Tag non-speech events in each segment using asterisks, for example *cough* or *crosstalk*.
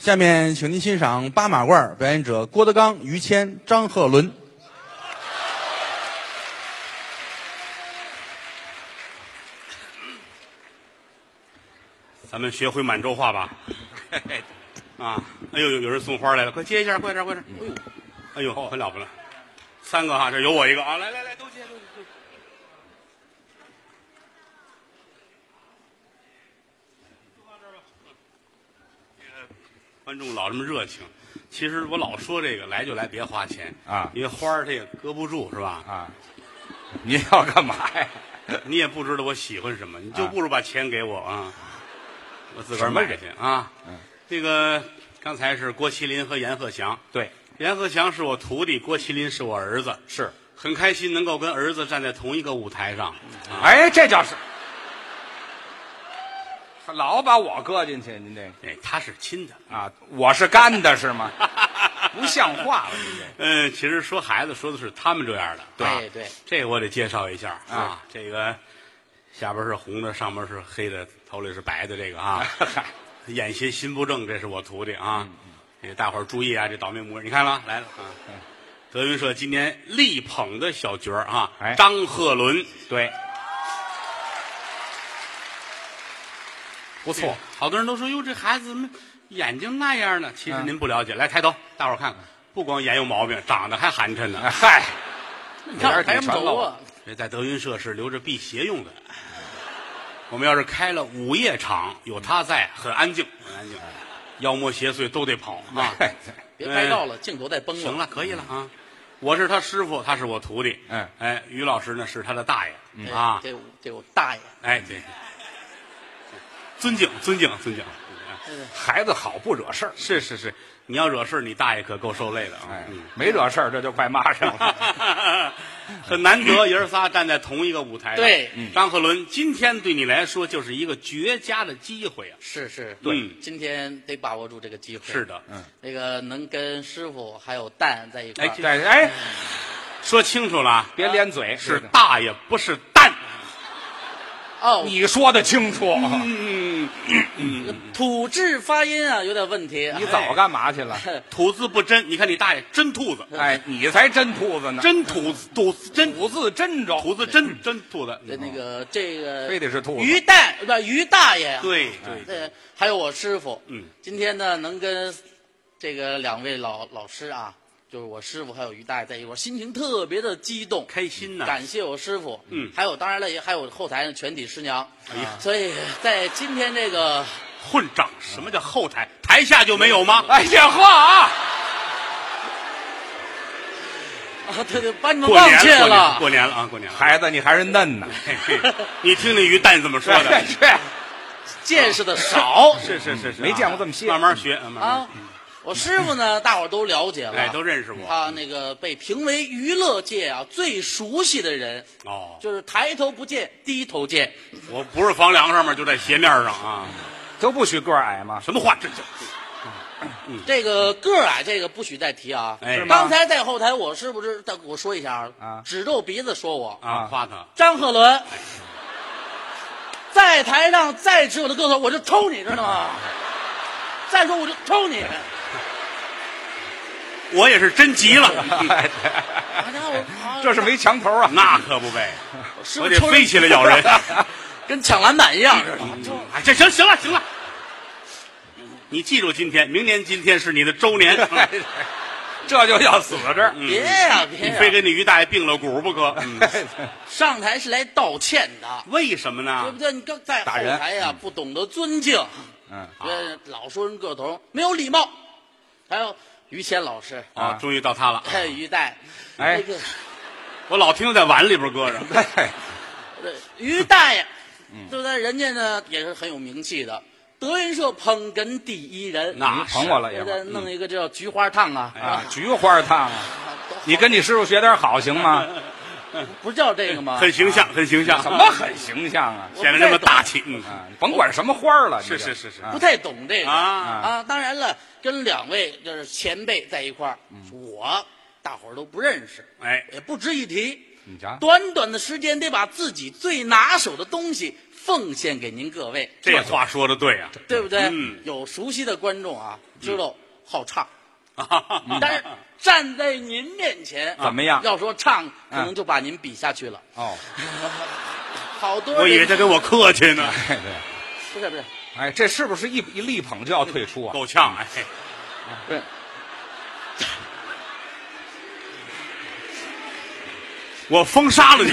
下面，请您欣赏八马褂表演者郭德纲、于谦、张鹤伦。咱们学会满洲话吧。*laughs* 啊，哎呦，有人送花来了，快接一下，快点，快点。哎呦，哎呦，很了不了，三个哈，这有我一个啊，来来来，都接，都接。观众老这么热情，其实我老说这个来就来，别花钱啊因为花儿它也搁不住，是吧？啊，你要干嘛呀？*laughs* 你也不知道我喜欢什么，你就不如把钱给我啊，*laughs* 我自个儿买去啊。嗯，这个刚才是郭麒麟和阎鹤祥，对，阎鹤祥是我徒弟，郭麒麟是我儿子，是。很开心能够跟儿子站在同一个舞台上。啊，哎，这叫是，老把我搁进去，您这哎，他是亲的。啊，我是干的是吗？*laughs* 不像话了，您这嗯，其实说孩子说的是他们这样的。对啊对这个我得介绍一下啊啊。这个下边是红的，上面是黑的，头里是白的，这个啊，*laughs* 眼斜心不正，这是我徒弟啊。这个大伙儿注意啊，这倒霉模样，你看了来了啊。德云社今年力捧的小角儿啊，哎张鹤伦对，不不错，好多人都说哟，这孩子怎么眼睛那样呢？其实嗯您不了解，来抬头，大伙儿看看，不光眼有毛病，长得还寒碜呢。哎 *laughs* 嗨，你看哪儿抬什么全漏头啊？这在德云社是留着辟邪用的。我们要是开了午夜场，有他在，很安静，很安静，妖魔邪祟都得跑啊。哎别拍照了，镜头在崩了。行了，可以了啊。我是他师傅，他是我徒弟。哎哎，于老师呢是他的大爷。哎啊，这这我大爷，哎，对，尊敬，尊敬，尊敬。孩子好不惹事儿，是是是，你要惹事儿，你大爷可够受累的啊。没惹事儿这就快骂上了。*laughs* 很难得，爷儿仨站在同一个舞台上。对嗯张鹤伦，今天对你来说就是一个绝佳的机会啊！是是，对今天得把握住这个机会。是，的，嗯那个能跟师傅还有蛋在一块儿。哎说清楚了啊，别连嘴，是大爷，不是蛋。哦，你说的清楚，嗯，吐字发音啊有点问题。你早干嘛去了？*laughs* 吐字不真。你看你大爷真兔子，哎，你才真兔子呢，真兔子，兔子真。吐字真着，吐字真真兔子。这那个这个非得是兔子。于蛋不是于大爷啊？对对，呃，还有我师傅，嗯，今天呢能跟这个两位老老师啊，就是我师傅还有于大爷在一块儿，心情特别的激动，开心呐。感谢我师傅，嗯还有当然了也还有后台的全体师娘，哎呀，所以在今天这个混账！什么叫后台？台下就没有吗？哎呀呵啊，啊，对对，把你们过忘却年了，过年了，过年了啊，过年了。孩子你还是嫩呢，嘿嘿你听听于蛋怎么说的？去，见识的少是是是是，没见过这么些慢慢学慢慢啊。我师傅呢，大伙儿都了解了，哎，都认识我。他那个被评为娱乐界啊最熟悉的人，哦，就是抬头不见低头见。我不是房梁上面，就在斜面上啊。都不许个儿矮吗？什么话？这这这个个儿矮，这个不许再提啊。哎是吗刚才在后台，我是不是？我说一下啊指着我鼻子说我啊，夸他。张鹤伦，在台上再指我的个头，我就抽你，知道吗？再说我就抽你。*laughs* 我也是真急了，*laughs* 哎 *laughs* 好家伙，这是没墙头啊！那可不呗，我得抽人飞起来咬人。跟抢篮板一样，这行行了行了，你记住今天，明年今天是你的周年，这就要死这儿。别呀别！你非跟你于大爷并了股不可。嗯上台是来道歉的，为什么对呢不？对？你刚在后打人台呀，不懂得尊敬，嗯，呃，老说人个头没有礼貌。还有于谦老师，啊，终于到他了。还有于代，哎那个我老听在碗里边搁着。*laughs* 于大爷，对不对？人家呢也是很有名气的，德云社捧哏第一人。那捧我了我也不再弄一个叫菊花烫啊，啊，菊花烫啊！*laughs* 你跟你师傅学点好行吗？*laughs* 不叫这个吗？很形象，很形象。什么很形象啊？*laughs* 显得那么大气？嗯，啊，甭管什么花了，是是是是啊不太懂这个啊啊。当然了，跟两位就是前辈在一块儿，我大伙儿都不认识，哎，也不值一提。你瞧，短短的时间得把自己最拿手的东西奉献给您各位，这话说的对啊，对不对？嗯有熟悉的观众啊，知道好唱，但是站在您面前怎么样要说唱，可能就把您比下去了。哦，*laughs* 好多我以为人他跟我客气呢，*laughs* 哎对，不是不是，哎，这是不是一一力捧就要退出啊？够呛哎。对，*laughs* 我封杀了你！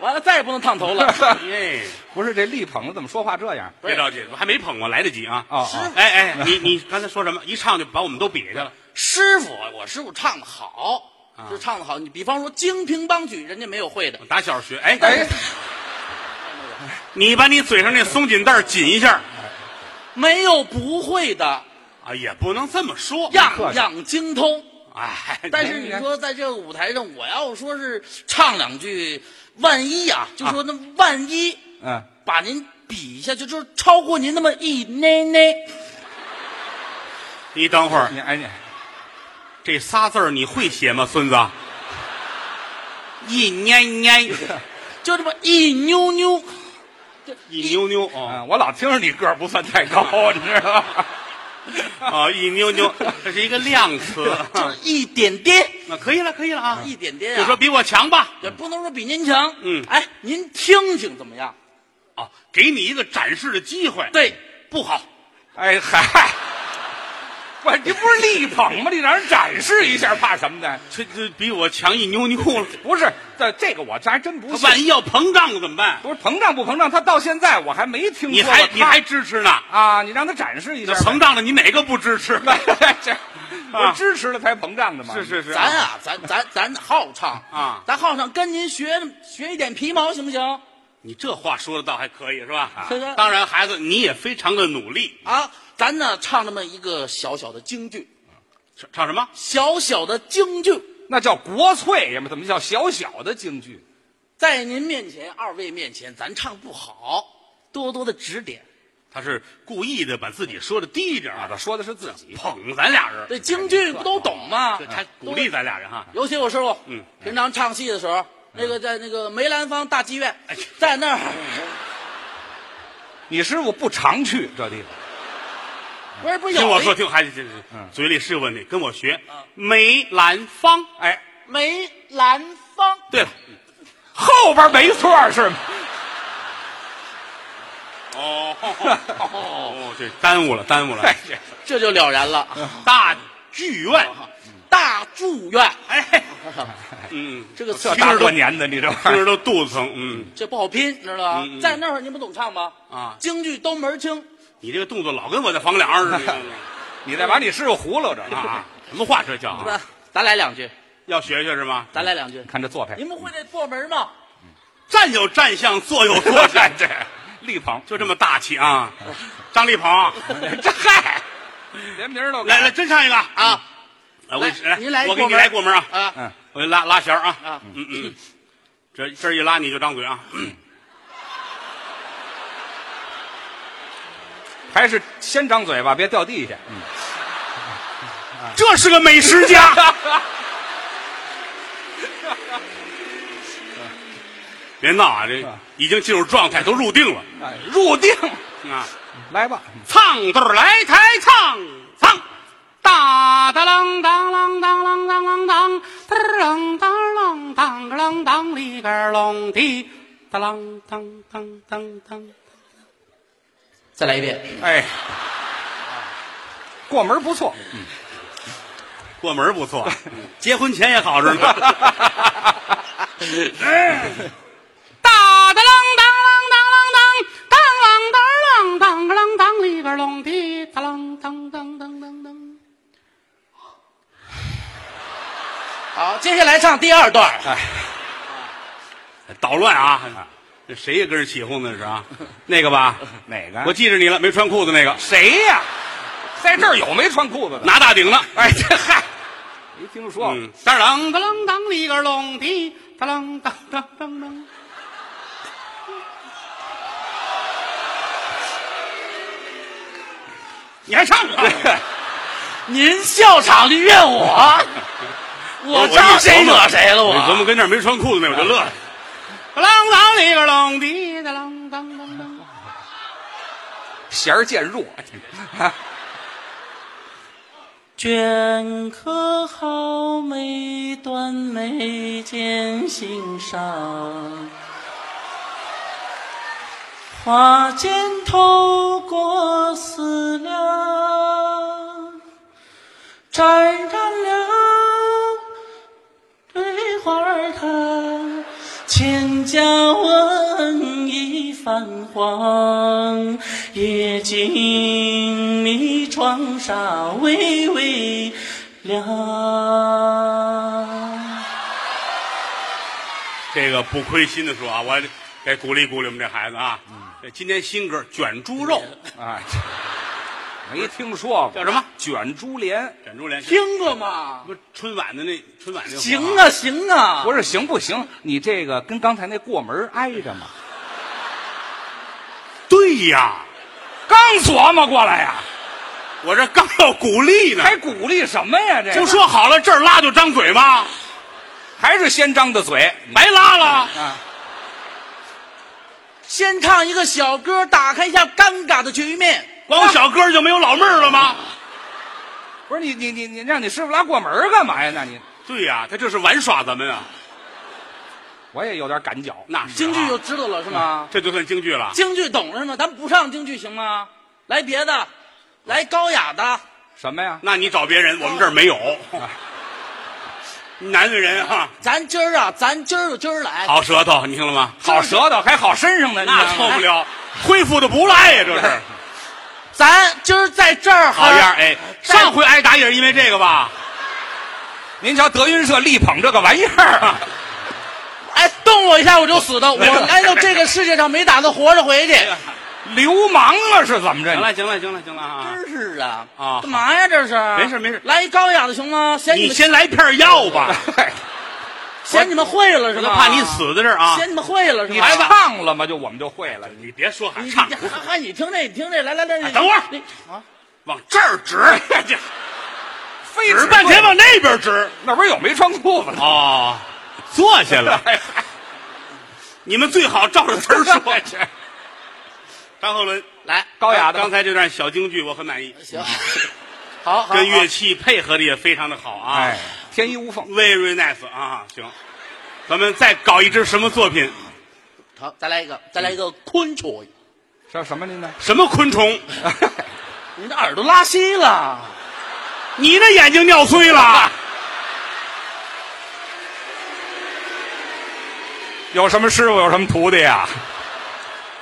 完了再也不能烫头了。哎，不是这力捧怎么说话这样？别着急，我还没捧过，来得及啊。哦哦，哎哎，你你刚才说什么？一唱就把我们都比下去了。师傅，我师傅唱的好，就唱的好。你比方说《京评梆曲》，人家没有会的。打小学，哎哎，你把你嘴上那松紧带紧一下没有不会的，啊，也不能这么说。样样精通。哎，*laughs* 但是你说在这个舞台上，我要说是唱两句，万一啊，就说那万一嗯，把您比一下，就就是超过您那么一奶奶。你等会儿，你哎你，这仨字儿你会写吗，孙子？一年年，就这么一妞妞，一妞妞哦嗯，我老听着你个儿不算太高，你知道吗？*laughs* 啊，一妞妞，这是一个量词。就一点点，*laughs* 那可以了，可以了啊，一点点啊。就说比我强吧。也不能说比您强。嗯哎，您听听怎么样？啊，给你一个展示的机会。对，不好，哎嗨，不，你不是力捧吗？你让人展示一下，怕什么的？这这比我强一妞妞了。不是，这这个我这还真不信。他万一要膨胀了怎么办？不是膨胀不膨胀？他到现在我还没听你说过他还你还支持呢？啊？你让他展示一下这膨胀了，你哪个不支持？*laughs* 这我支持了才膨胀的嘛。是是是，咱啊，咱咱咱好唱啊咱好唱，跟您学学一点皮毛行不行？你这话说的倒还可以是吧？当然，孩子你也非常的努力。啊，咱呢唱那么一个小小的京剧，唱唱什么？小小的京剧，那叫国粹呀嘛？怎么叫小小的京剧？在您面前，二位面前，咱唱不好，多多的指点。他是故意的把自己说的低一点啊，啊，他说的是自己。捧咱俩人，这京剧不都懂吗这？他鼓励咱俩人哈。尤其我师傅，嗯平常唱戏的时候，那个在那个梅兰芳大剧院哎，在那儿，你师傅不常去这地方，不是不是有一听我说，听我孩子，嘴里是有问题，跟我学。梅兰芳，哎，梅兰芳，对了，后边没错是吗？哦。哦，这耽误了，耽误了。哎，这这就了然了。大剧院，大住院，哎，嗯，这个这大听着都过年的，你这玩意听着儿都肚子疼。嗯。这不好拼，知道吧？在那儿你们懂唱吗？啊，京剧都门儿清，你这个动作老跟我在房梁上似的。*laughs* 你再把你师傅糊弄着啊，*laughs* 什么话这叫啊？是吧？咱来两句，要学学是吗？咱来两句。看这做派你，们会那破门吗？站有站相，坐有坐相，这力鹏，就这么大气啊！张立鹏，*laughs* 这嗨，连名儿都改来来，真唱一个啊！啊我给你来您来我给你过门来过门啊！啊嗯，我给你拉拉弦儿啊！啊！嗯嗯，这这一拉你就张嘴啊！还是先张嘴巴，别掉地下。嗯，这是个美食家。*laughs* 别闹啊！这已经进入状态，都入定了哎，入定，啊！来吧。唱对儿来台唱唱，哒哒啷当啷当啷当啷当，嘚儿啷当啷当个啷当里个儿啷滴，哒啷当当当当。再来一遍。哎，过门不错。过门不错，*laughs* 结婚前也好着呢。哒哒啷当啷当啷当，当啷当啷当个啷当里个啷滴，哒啷当当当当当。好，接下来唱第二段。捣乱啊！这谁也跟着起哄那是啊？那个吧，*laughs* 哪个？我记着你了，没穿裤子那个，谁呀？在这儿有没穿裤子的？拿大顶的。哎，这嗨，没听说过。嗯，当啷当啷当里个隆滴，当啷当当当当。你还唱啊？*laughs* 您笑场的怨我，*laughs* 我知道谁惹谁了，我你琢磨跟那儿没穿裤子那，我就乐了。啷当里个啷滴的啷当当当。弦儿渐弱。镌刻好每段眉间心伤，花间透过思量，沾染家文已泛黄，夜静谧窗纱微微亮。这个不亏心的说啊，我得鼓励鼓励我们这孩子啊。这今天新歌卷猪肉哎，*laughs* 没听说过叫什么？卷珠帘？卷珠帘，听过吗？不是春晚的那春晚那个行啊，行啊，不是行不行？你这个跟刚才那过门挨着吗？对呀，刚琢磨过来呀，我这刚要鼓励呢，还鼓励什么呀？这不说好了这儿拉就张嘴吗？还是先张的嘴白拉了。啊？先唱一个小歌，打开一下尴尬的局面。光小哥就没有老妹儿了吗？不是你你你你让你师傅拉过门干嘛呀？那你对呀，他这是玩耍咱们啊。我也有点赶脚。那是啊京剧就知道了是吗？这就算京剧了。京剧懂了是吗？咱不上京剧行吗？来别的，来高雅的。什么呀？那你找别人，我们这儿没有。*laughs* 男的人哈，咱今儿啊，咱今儿就今儿来。好舌头，你听了吗？好舌头还好身上呢，那你知道吗受不了，恢复的不赖呀，这是。*laughs* 咱今儿在这儿好样，哎，上回挨打也是因为这个吧？您瞧德云社力捧这个玩意儿啊，哎，动我一下我就死的。*laughs* 我来到这个世界上没打算活着回去。*laughs* 流氓啊是怎么着？行了，行了，行了，行了啊！真是啊！啊干嘛呀？这是？没事没事来一高雅的行吗？嫌你你们先来片药吧，*laughs* 嫌你们会了是吧？怕你死在这儿啊！嫌你们会了是吧？你唱了吗？就我们就会了。你别说还你唱你，还还你听这，你听这，来来来，等会儿你啊，往这儿指，这 *laughs* 非指半天往那边指。那不是有没穿裤子的？哦，坐下了。你们最好照着词儿说 *laughs* 去。张鹤伦，来高雅的刚才这段小京剧我很满意，行，*laughs* 好好跟乐器配合的也非常的好啊。哎，天衣无缝。Very nice 啊，行，咱们再搞一支什么作品？好，再来一个，再来一个昆虫。说什么您呢？什么昆虫？*laughs* 你的耳朵拉稀了，你的眼睛尿碎了？*laughs* 有什么师傅有什么徒弟呀？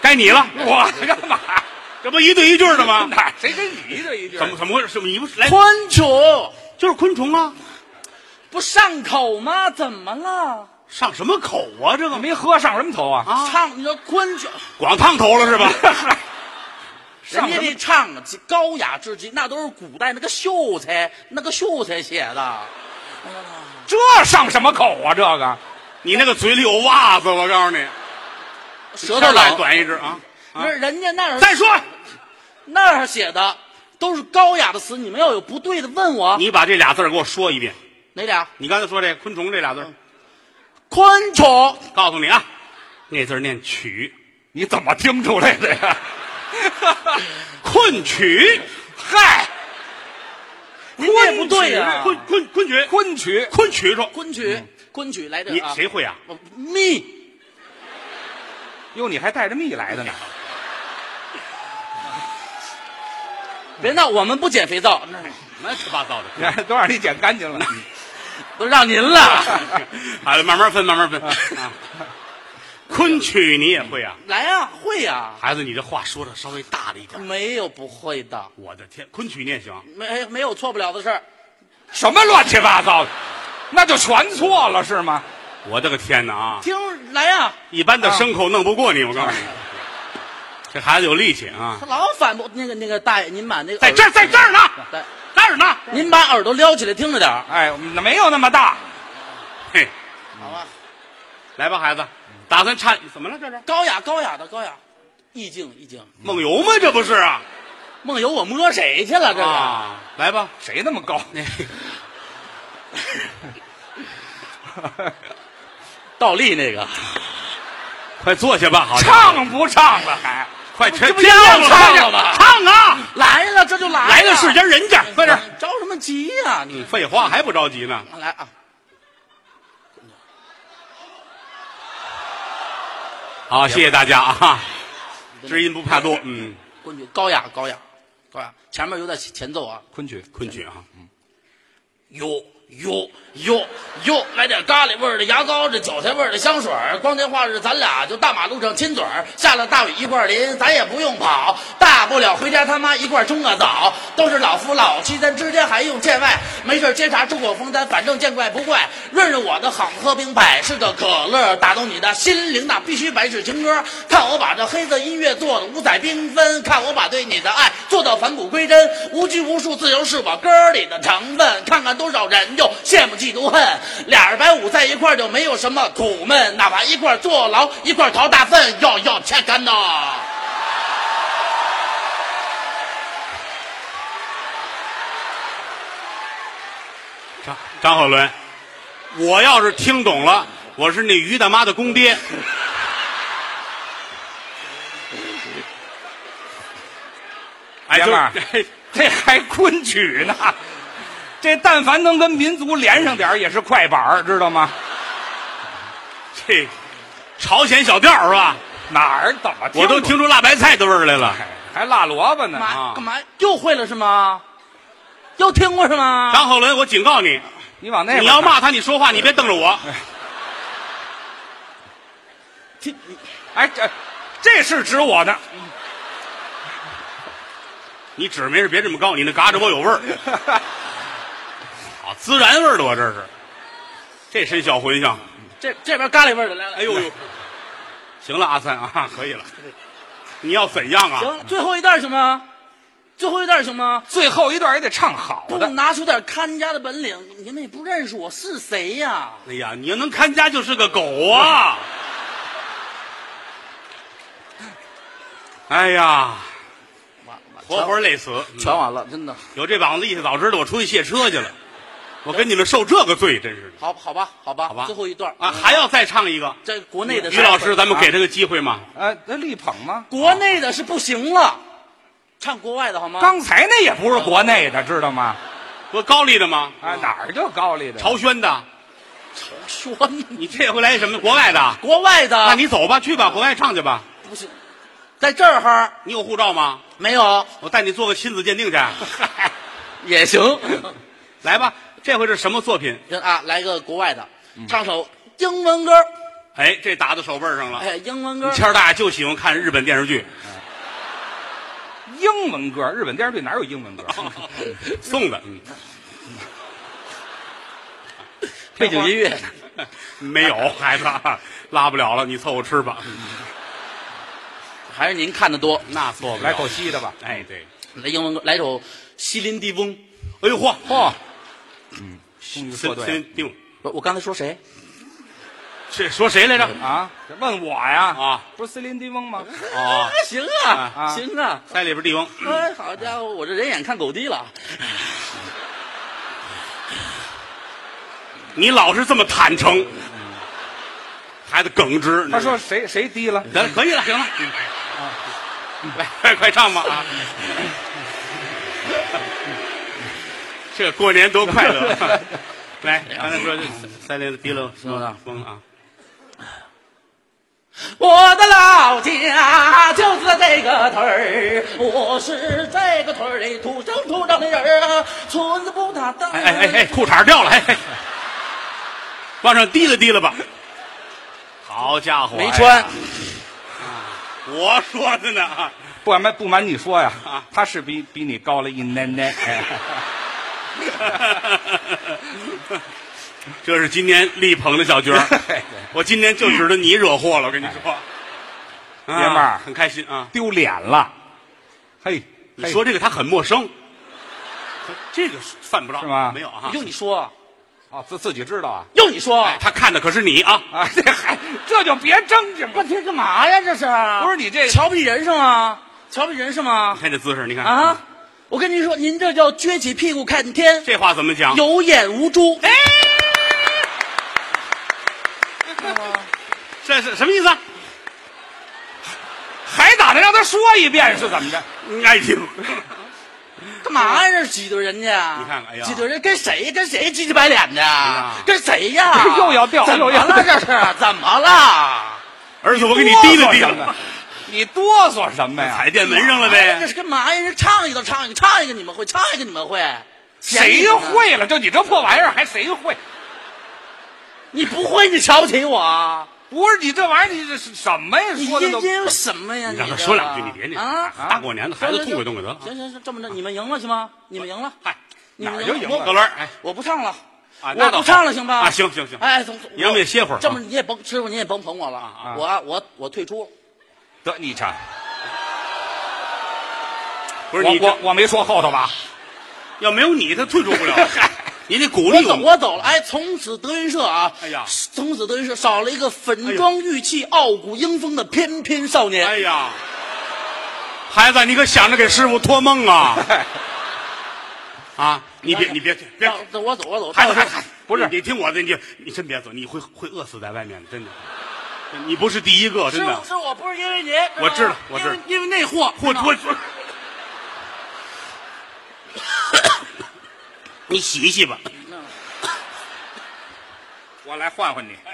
该你了，我干嘛？这不一对一句的吗？*laughs* 哪谁跟你一对一句？怎么怎么回事？是你不是来昆虫就是昆虫啊？不上口吗？怎么了？上什么口啊？这个没喝上什么头啊？啊，唱你说昆虫，光烫头了是吧？*laughs* 人家这唱啊，高雅至极，那都是古代那个秀才，那个秀才写的。这上什么口啊？这个你那个嘴里有袜子，我告诉你，舌头再来冷，短一只啊！啊那人家那儿再说，那儿写的都是高雅的词，你们要有不对的问我你把这俩字儿给我说一遍。哪俩？你刚才说这昆虫这俩字儿，昆虫，告诉你啊，那字儿念曲，你怎么听出来的呀？*laughs* 昆曲，嗨，您这不对呀、昆昆昆曲，昆曲昆曲说，昆曲，昆曲来的！谁会啊？蜜哟，你还带着蜜来的呢？别闹，我们不捡肥皂，那乱七八糟的。*laughs* 都让你捡干净了。*laughs* 都让您了。*laughs* 好了，慢慢分，慢慢分啊。*laughs* 昆曲你也会啊？来呀、会呀、孩子，你这话说的稍微大了一点。没有不会的，我的天，昆曲你也行？没没有错不了的事儿。什么乱七八糟的？那就全错了是吗？我的个天哪啊！听来呀、一般的牲口弄不过你，我告诉你，*laughs* 这孩子有力气啊他！老反驳那个那个大爷，您把那个在这儿，在这儿呢，儿呢。您把耳朵撩起来听着点儿哎，没有那么大。嘿，好吧？来吧，孩子，打算唱怎么了？这是高雅高雅的高雅，意境意境。梦游吗？这不是啊？梦游我摸谁去了？这个、啊，来吧，谁那么高？*laughs* 倒立那个，快坐下吧，好唱不唱了还？快全这不要了唱了吗唱啊！来了，这就来了，来了是家人家，快点。着什么急呀、你废话还不着急呢。来啊！好，谢谢大家啊！知音不怕多，嗯，昆曲高雅高雅高雅，前面有点前奏啊，昆曲，昆曲啊，哟哟哟哟，来点咖喱味儿的牙膏，这韭菜味儿的香水儿。光天化日，咱俩就大马路上亲嘴儿。下了大雨一块淋，咱也不用跑，大不了回家他妈一块冲个澡。都是老夫老妻，咱之间还用见外？没事儿接茬出口风，咱反正见怪不怪。润润我的好喝冰百事的可乐，打动你的心灵，那必须百事情歌。看我把这黑色音乐做的五彩缤纷，看我把对你的爱做到返璞归真，无拘无束，自由是我歌里的成分。看看多少人就羡慕嫉妒恨，俩人百五在一块儿就没有什么苦闷，哪怕一块儿坐牢，一块儿掏大粪，要要切干呐！张张鹤伦，我要是听懂了，我是那于大妈的公爹。*laughs* 哎，哥们儿这还昆曲呢？这但凡能跟民族连上点儿也是快板儿知道吗？这朝鲜小调是吧？哪儿怎么我都听出辣白菜的味儿来了。还辣萝卜呢干嘛啊干嘛又会了是吗？又听过是吗？张鹤伦，我警告你，你往那边你要骂他，你说话你别瞪着我。听哎，这这是指我呢。你指没事别这么高，你那嘎吱窝有味儿。*laughs* 好，孜然味儿的我这是，这身小茴香。这这边咖喱味儿的来了。哎呦呦，行了，阿三啊，可以了。你要怎样啊？行，最后一段行吗？最后一段行吗？最后一段也得唱好不的。拿出点看家的本领，你们也不认识我是谁呀？哎呀，你要能看家就是个狗啊！*laughs* 哎呀，完完活活累死。嗯全完了，真的。有这膀子力气，早知道我出去卸车去了。我跟你们受这个罪，真是的好，好吧，好吧，好吧最后一段啊！还要再唱一个。在国内的于老师，咱们给他个机会嘛。呃，那力捧吗？国内的是不行了，唱国外的好吗？刚才那也不是国内的，知道吗？不高丽的吗？啊，哪儿就高丽的？朝鲜的。朝鲜你这回来什么？国外的？国外的，那你走吧，去吧，国外唱去吧。不行，在这儿哈你有护照吗？没有我带你做个亲子鉴定去。*laughs* 也行。来吧，这回是什么作品？行啊，来个国外的，唱首英文歌。哎，这打到手背上了。哎，英文歌。谦儿大爷就喜欢看日本电视剧，*laughs* 英文歌，日本电视剧哪有英文歌？*laughs* 送的。嗯，*laughs* 背景音乐。没有，孩子拉不了了，你凑合吃吧。还是您看的多。那错不了。来口西的吧。哎，对。来英文歌，来首西林地翁。哎呦嚯，嚯，嗯，终于说对了先定，我我刚才说谁？这说谁来着？啊！问我呀？啊，不是森林地翁吗？啊，*laughs* 行啊，啊行啊。在里边地翁。哎，好家伙，我这人眼看狗低了。你老是这么坦诚，孩子耿直。他说谁谁低了？得了，可以了，行了。来，*laughs* 快快唱吧啊！*laughs* 这过年多快乐！*laughs* 来，刚才说这三连低了，行了疯了啊！我的老家就在这个屯儿，我是这个屯儿里土生土长的人儿，村子不大大。哎哎哎哎，裤衩掉了，哎哎，往上提了提了吧。好家伙，没穿哎我说的呢啊！不瞒不瞒你说呀啊，他是比比你高了一奶奶。哎 *laughs* 这是今年力捧的小军儿，*laughs* 我今年就知道你惹祸了，我跟你说，爷们儿啊很开心啊！丢脸了。嘿，你说这个他很陌生，这个犯不着是吗没有啊，用你说，哦，自自己知道啊？用你说，哎，他看的可是你啊！啊，这还这就别争去半嘛。天干嘛呀？这是不是你这瞧不起人是吗？瞧不起人是吗你？看这姿势，你看啊！我跟您说，您这叫撅起屁股看天，这话怎么讲？有眼无珠。哎，*laughs* 这是什么意思？还打算让他说一遍是怎么着？你爱听。干嘛呀？这挤兑人家？你看看哎呀挤兑人跟谁？跟谁唧唧白脸的？呀跟谁呀？*laughs* 又要掉怎么又要了？这是怎么了？儿子，我给你提了提了你哆嗦什么呀？踩电门上了呗这呗。是干嘛呀？人唱一个唱一个，唱一个你们会，唱一个你们会，谁会了？就你这破玩意儿，还谁会？你不会，你瞧不起我？不是你这玩意儿，你这是什么呀？你说的都因因为什么呀？你让他这说两句，你别你啊！大过年的，孩子痛快痛快得了。行行行，这么着，你们赢了行吗？你们赢了，嗨，你们哪儿就赢了我葛伦，哎，我不唱了，啊，那倒我不唱了，行吧？啊，行行行，哎，总你让我也歇会儿啊这么你也甭师傅，你也甭捧我了啊我我我退出了。得你瞧，不是你我我我没说后头吧？要没有你，他退出不了。*laughs* 你得鼓我走，励们。我走了。哎，从此德云社啊，哎呀从此德云社少了一个粉妆玉砌、傲骨英风的翩翩少年。哎呀，孩子，你可想着给师傅托梦啊！*laughs* 啊，你别你别别我走，我走。到时候孩子孩子，不是你你听我的，你你真别走，你会会饿死在外面的，真的。你不是第一个，真的是我。是我不是因为你，我知道我知道因为那货，我我我，*coughs* 你洗一洗吧。*coughs* 我来换换你。*coughs*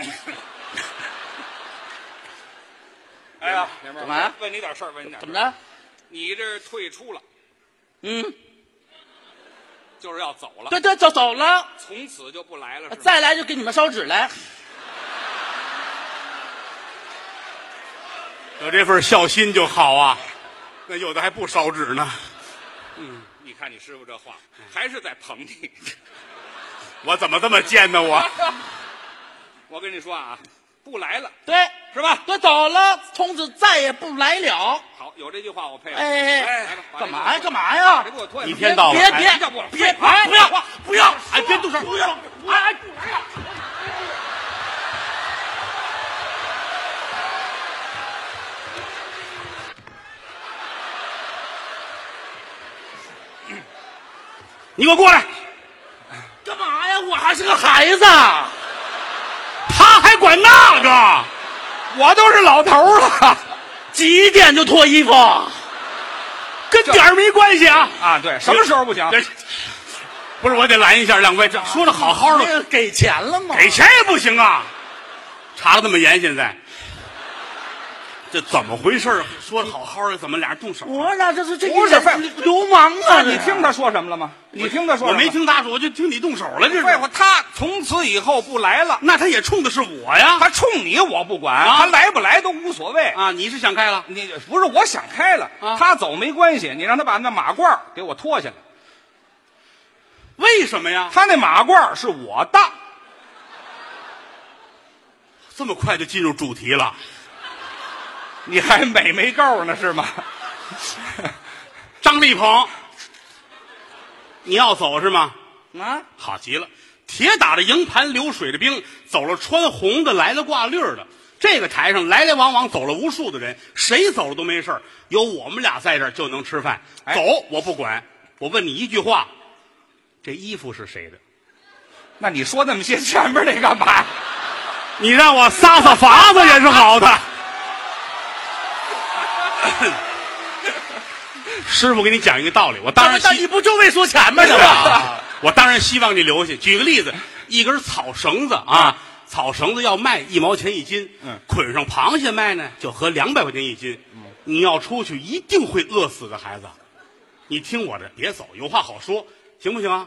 哎呀，干嘛呀问你点事儿，问你点怎么？着？你这退出了，嗯，就是要走了，对对，走走了，从此就不来了，再来就给你们烧纸来。有这份孝心就好啊，那有的还不烧纸呢。嗯你看你师傅这话，还是在捧你。我怎么这么贱呢？我 *laughs* 我跟你说啊，不来了，对，是吧？对，走了，从此再也不来了。好，有这句话我配合。哎哎哎来吧，干嘛呀？干嘛呀把这？给我脱下。一天到晚别哎别不了别哎不要不要！哎，别动手！不要！哎哎，不来了。你给我过来！干嘛呀？我还是个孩子。他还管那个？我都是老头了几点就脱衣服？*laughs* 跟点儿没关系啊！啊！对，什么时候不行？这不是我得拦一下两位，这说的好好的，给钱了吗？给钱也不行啊！查的那么严，现在这怎么回事啊？说的好好的，怎么俩人动手？我那这是这不是废流氓啊！你听他说什么了吗？你听他说我没听他说，我就听你动手了，这废话，他从此以后不来了。那他也冲的是我呀！他冲你我不管，啊他来不来都无所谓。啊，你是想开了？你不是我想开了，啊他走没关系，你让他把那马褂给我脱下来。为什么呀？他那马褂是我的，这么快就进入主题了？你还美没够呢是吗？张立鹏，你要走是吗？啊！好极了，铁打的营盘流水的兵，走了穿红的，来了挂绿的。这个台上来来往往走了无数的人，谁走了都没事儿有我们俩在这儿就能吃饭。哎走我不管，我问你一句话，这衣服是谁的？那你说那么些前面那干嘛？你让我撒撒法子也是好的。*laughs* 师傅给你讲一个道理，我当然希但你不就为说前面的吗？*laughs* 我当然希望你留下。举个例子，一根草绳子啊，草绳子要卖一毛钱一斤，嗯捆上螃蟹卖呢，就合两百块钱一斤。你要出去，一定会饿死的，孩子。你听我的，别走，有话好说，行不行啊？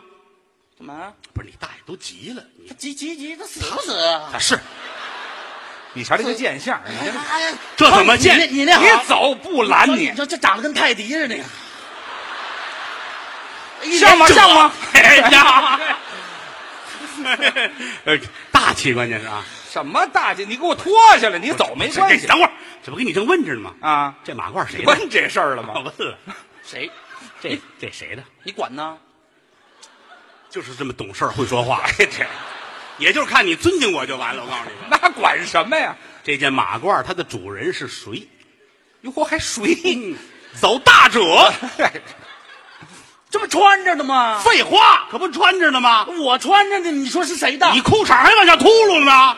干嘛？不是你大爷都急了，你他急急急，他死不死？他是你瞧这个贱相，你这哎呀，这怎么你见那你那好你走不拦你，这这长得跟泰迪似的，像吗？像吗？哎呀，*laughs* 呃，大气关键是啊。什么大气？你给我脱下来，你走没关系这等会儿，这不跟你正问着呢吗？啊。这马褂谁的？问这事儿了吗我吗？问了，*laughs* 谁？这这谁的？你管呢？就是这么懂事儿会说话，哎，这也就是看你尊敬我就完了。我告诉你吧，*laughs* 那管什么呀？这件马褂它的主人是谁？哟嚯，还谁？走大者，*laughs* 这不穿着的吗？废话，可不穿着呢吗？我穿着的，你说是谁的？你裤衩还往下秃噜了呢，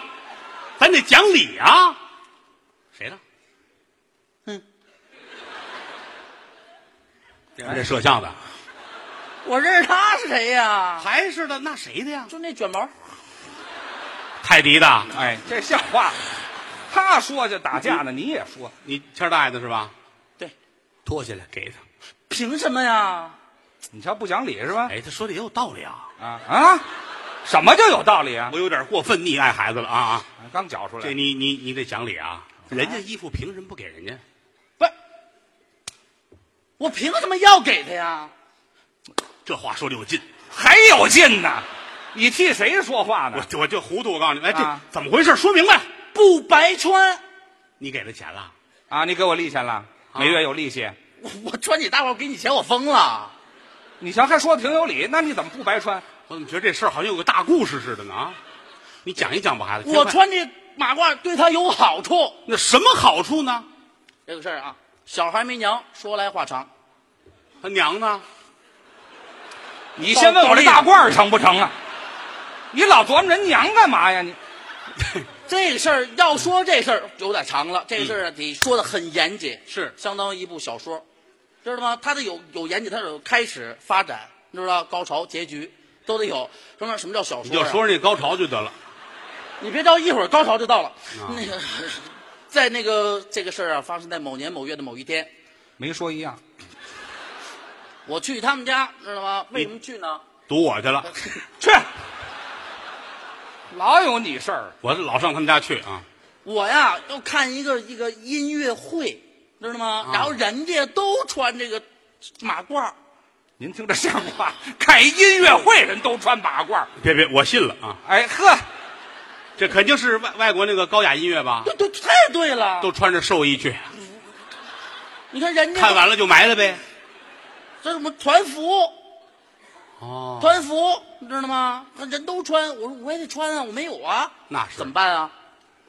咱得讲理啊！谁的？嗯，*laughs* 这摄像的我认识他是谁呀？还是的，那谁的呀？就那卷毛，泰迪的，哎，这像话？他说就打架呢，你也说，你谦大爷的是吧？对，脱下来给他。凭什么呀？你瞧不讲理是吧？哎，他说的也有道理啊。啊啊，什么叫有道理啊？我有点过分溺爱孩子了啊啊！刚搅出来这，你你你得讲理啊！人家衣服凭什么不给人家？不，我凭什么要给他呀？这话说的有劲，还有劲呢？你替谁说话呢？我我就糊涂。我告诉你，哎，这啊怎么回事？说明白。不白穿，你给他钱了？啊，你给我利钱了，每月有利息。我我穿你大褂给你钱，我疯了。你瞧，还说的挺有理，那你怎么不白穿？我怎么觉得这事儿好像有个大故事似的呢？啊，你讲一讲吧，孩子。我穿这马褂对他有好处。那什么好处呢？这个事儿啊，小孩没娘，说来话长。他娘呢？你先问我这大褂成不成啊？你老琢磨人娘干嘛呀？*laughs* 你这个事儿要说这事儿有点长了，这个事儿啊得说的很严谨，是相当于一部小说，知道吗？它得有有严谨，它得有开始、发展，你知道高潮、结局都得有。什么什么叫小说、啊？你就说说那高潮就得了。你别着急，一会儿高潮就到了。啊那个，在那个这个事儿啊，发生在某年某月的某一天，没说一样。我去他们家，知道吗？为什么去呢？堵我去了，*laughs* 去，老有你事儿。我老上他们家去啊。我呀要看一个一个音乐会，知道吗？啊然后人家都穿这个马褂。您听着像话？*laughs* 开音乐会人都穿马褂。别别，我信了啊！哎呵，这肯定是外外国那个高雅音乐吧？对对，太对了。都穿着寿衣去，你看人家看完了就埋了呗。这是我们团服，哦，团服，你知道吗？人都穿，我说我也得穿啊，我没有啊，那是怎么办啊？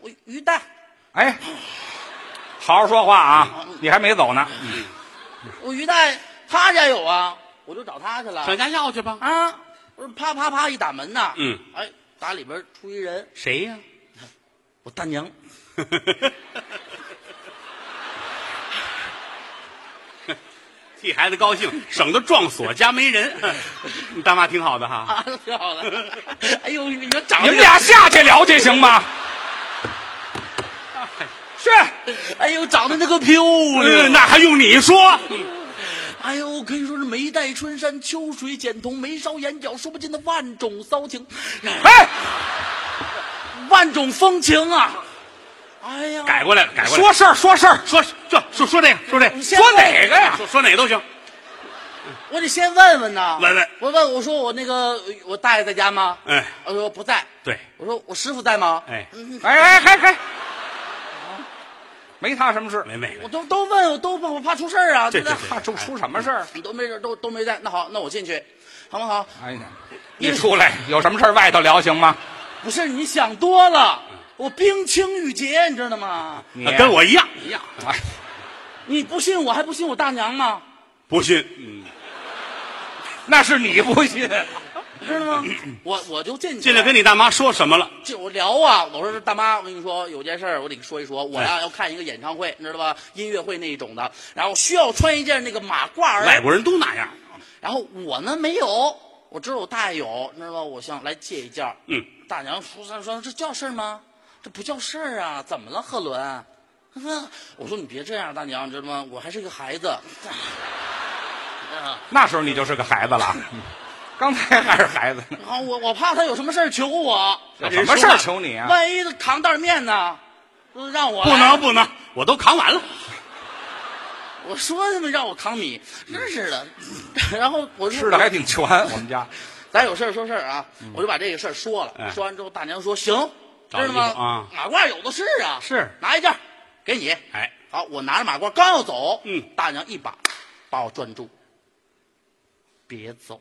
我鱼蛋，哎，好好说话啊！你还没走呢。我鱼蛋他家有啊，我就找他去了。上家要去吧。啊，我说啪啪啪一打门呐，嗯，哎，打里边出一人，谁呀？我大娘，*laughs* 替孩子高兴，省得撞锁家没人。你大妈挺好的哈。啊，挺好的。*laughs* 哎呦，你们俩下去聊去行吗？是，哎呦，长得那个漂呃亮，那还用你说？哎呦，可以说是眉黛春山，秋水剪瞳，眉梢眼角说不尽的万种骚情，哎，万种风情啊！哎呀，改过来了，改过来了。说事儿说事儿，说这说说这个，说这个，先说哪个呀？说说哪个都行。我得先问问呢。问问我问我说我那个我大爷在家吗？哎，我说不在。对，我说我师傅在吗？哎，哎哎哎哎，没他什么事，没没我都都问，我都问，我怕出事儿啊，这对不对？这怕出出什么事儿？你都没事，都都没在。那好，那我进去，好不好？哎呀，一出来有什么事儿外头聊行吗？不是你想多了，我冰清玉洁，你知道吗？你啊跟我一样一样。哎，你不信我还不信我大娘吗？不信，嗯，那是你不信。*laughs* 知道吗？我我就进去，进来跟你大妈说什么了？就我聊啊，我说大妈，我跟你说有件事儿，我得说一说。我呀、哎要看一个演唱会，你知道吧？音乐会那一种的，然后需要穿一件那个马褂儿。外国人都那样。然后我呢没有，我知道我大爷有，你知道吧？我想来借一件。嗯，大娘说说说这叫事儿吗？这不叫事儿啊！怎么了，贺伦？他说：“我说你别这样，大娘，你知道吗？我还是个孩子。啊，那时候你就是个孩子了，*laughs* 刚才还是孩子呢。然后我我怕他有什么事儿求我，有什么事儿求你啊？万一他扛袋面呢，都让我不能不能，我都扛完了。我说他们让我扛米，真是的。然后我就吃的还挺全，我们家。咱有事儿说事儿啊，我就把这个事儿说了。哎说完之后，大娘说行，知道吗？啊马褂有的是啊，是拿一件给你。哎，好，我拿着马褂刚要走，嗯，大娘一把把我攥住，别走。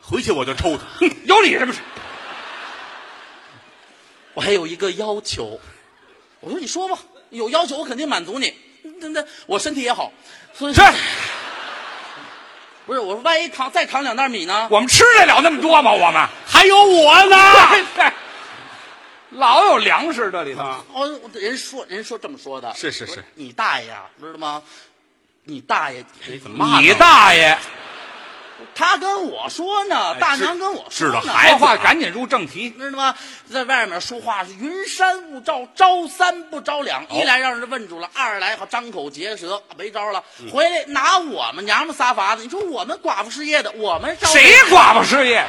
回去我就抽他。哼，有你什么事？我还有一个要求，我说你说吧，有要求我肯定满足你。那那，我身体也好，所以是说不是我说万一扛再扛两袋米呢？我们吃得了那么多吗？我们 *laughs* 还有我呢。*laughs* 哎老有粮食这里头。啊哦，人说人说这么说的，是是是你大爷啊，知道吗？你大爷，你怎么骂你大爷！他跟我说呢，大娘跟我说呢，是的孩子说话赶紧入正题。知道吗？在外面说话是云山雾罩，招三不招两。一来让人问住了，二来好张口结舌，没招了。回来拿我们娘们仨法子，你说我们寡妇失业的，我们招谁寡妇失业？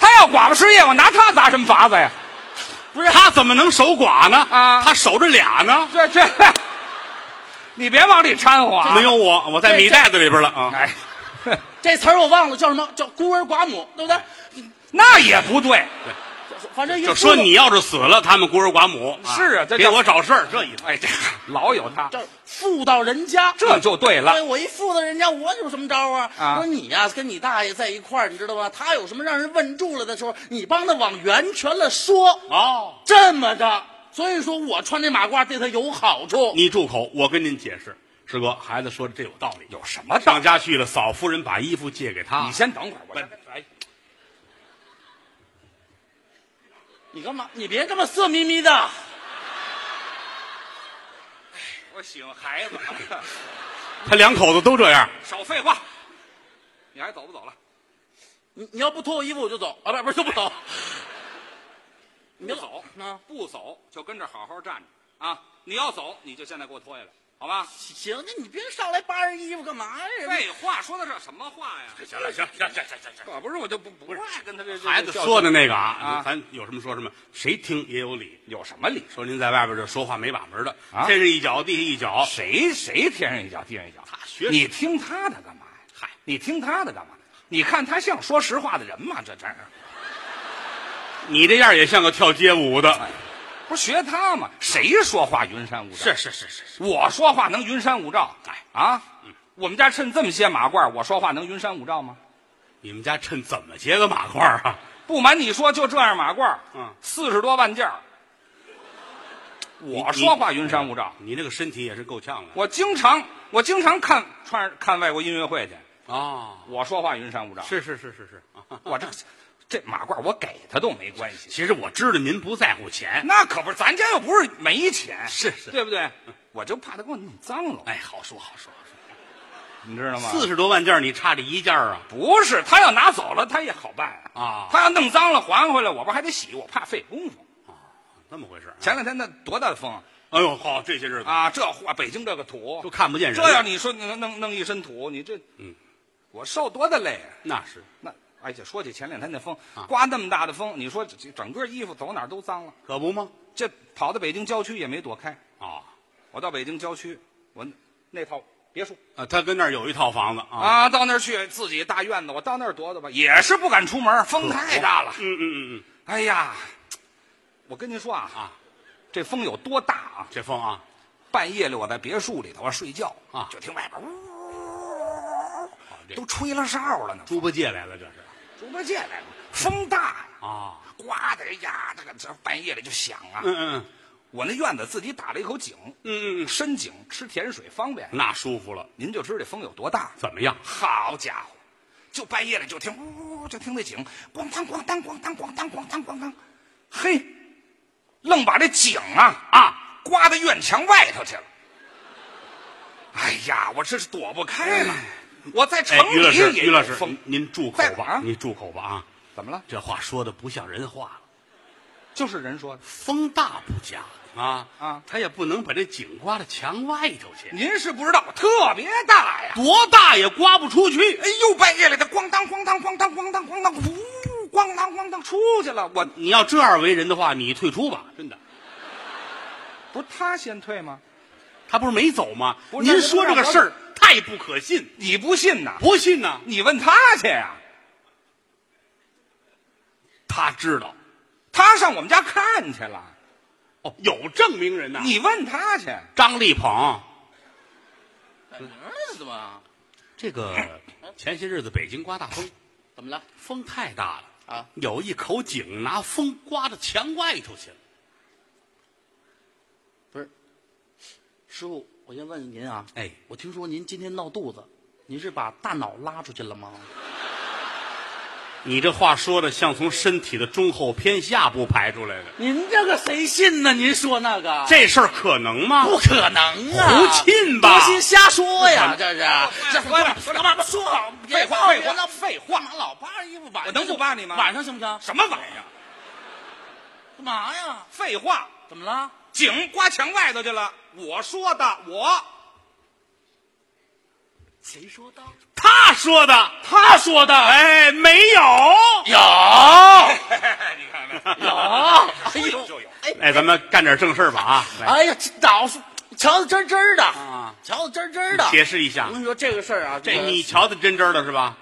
他要寡妇失业，我拿他砸什么法子呀？不是他怎么能守寡呢？啊他守着俩呢。这这，*laughs* 你别往里掺和啊！没有我，我在米袋子里边了啊。哎，这词儿我忘了叫什么，叫孤儿寡母，对不对？那也不对。反正就说你要是死了，他们孤儿寡母是啊这叫给我找事儿，这意思。哎，这老有他，这妇道人家，这就对了对，。我一妇道人家，我有什么招啊？啊说你呀、跟你大爷在一块儿，你知道吗？他有什么让人问住了的时候，你帮他往圆全了说，哦，这么着。所以说我穿这马褂对他有好处。你住口！我跟您解释，师哥，孩子说的这有道理。有什么道上家去了，嫂夫人把衣服借给他。你先等会儿，我这哎，你干嘛？你别这么色眯眯的。我喜欢孩子。*laughs* 他两口子都这样。少废话，你还走不走了？你你要不脱我衣服我就走啊！不不是就不走。*laughs* 你别走啊！不走就跟这好好站着啊！你要走，你就现在给我脱下来，好吧？行，那你别上来扒人衣服干嘛呀？废话，说的是什么话呀？行了，行行行行行行。可不是，我就不不爱跟他这这孩子说的那个啊啊，咱有什么说什么，谁听也有理。有什么理？说您在外边这说话没把门的，啊天上一脚地下一脚，谁谁天上一脚地上一脚？他学你听他的干嘛呀？嗨，你听他的干嘛？你看他像说实话的人吗？这真是你这样也像个跳街舞的。不是学他吗？谁说话云山雾罩？是是是是是，我说话能云山雾罩？哎啊，我们家趁这么些马褂，我说话能云山雾罩吗？你们家趁怎么结个马褂啊？不瞒你说，就这样马褂，嗯，四十多万件儿我说话云山雾罩，你那个身体也是够呛的。我经常我经常看穿看外国音乐会去，啊，我说话云山雾罩。是是是是是。啊 *laughs* 我这这马褂我给他都没关系，其实我知道您不在乎钱。那可不是，咱家又不是没钱，是是对不对？我就怕他给我弄脏了，哎，好说好说好说。*laughs* 你知道吗？四十多万件，你差这一件啊？不是他要拿走了，他也好办啊他要弄脏了还回来，我不还得洗？我怕费功夫。那么回事。前两天那多大的风啊！哎呦，好，这些日子啊，这话北京这个土都，看不见人。这要你说弄弄一身土，你这嗯，我受多大累啊！那是那而且说起前两天那风啊，刮那么大的风，你说这整个衣服走哪儿都脏了。可不吗？这跑到北京郊区也没躲开。啊我到北京郊区，我那套别墅啊，他跟那儿有一套房子啊。啊，到那儿去自己大院子，我到那儿躲躲吧，也是不敢出门，风太大了。嗯嗯嗯嗯，哎呀，我跟您说啊啊，这风有多大啊？这风啊，半夜里我在别墅里头我睡觉啊就听外边呜，这都吹了哨了呢。猪八戒来了，这是猪八戒来了，风大呀，啊。刮的哎呀，这个这半夜里就响啊。嗯嗯我那院子自己打了一口井，嗯嗯嗯，深井吃甜水方便。那舒服了。您就知道这风有多大。怎么样？好家伙，就半夜里就听呜，就听那井咣当咣当咣当咣当咣当咣当，嘿，愣把这井啊啊刮到院墙外头去了。哎呀，我这是躲不开了。我在城哎，于老师，里也于老师，风您，住口吧在哪儿，您住口吧啊！怎么了？这话说的不像人话了。就是人说的。风大不假啊啊他也不能把这井刮到墙外头去，您是不知道，特别大呀！多大也刮不出去。哎呦，半夜里的咣当咣当咣当咣当咣当，呜，咣当咣当出去了。我你要这样为人的话，你退出吧，真的。不是他先退吗？他不是没走吗？不是您说这个事儿太不可信，你不信呐？不信呐？你问他去呀、他知道他上我们家看去了，哦，有证明人呐。你问他去。张立鹏，改名了怎么？这个前些日子北京刮大风，*sniffs* 怎么了？风太大了啊！有一口井拿风刮到墙外头去了。不是，师傅，我先问问您啊，哎我听说您今天闹肚子，您是把大脑拉出去了吗？你这话说的像从身体的中后偏下部排出来的，您这个谁信呢？您说那个这事儿可能吗？不可能啊！胡沁吧多心瞎说呀，这是这说了说了干嘛说好？废话废话那废话嘛老扒着衣服晚上？我能不扒你吗晚上行不行？什么玩意儿？干嘛呀？废话，怎么了？井刮墙外头去了。我说的，我谁说的？他说的，他说的。哎，没有。有你看看，*laughs* 有，哎呦就有。哎哎，咱们干点正事儿吧啊！来，哎呀，这老是瞧得真真的啊，瞧得真真的。解释一下我，跟你说这个事儿啊，这个你瞧得真真的是吧？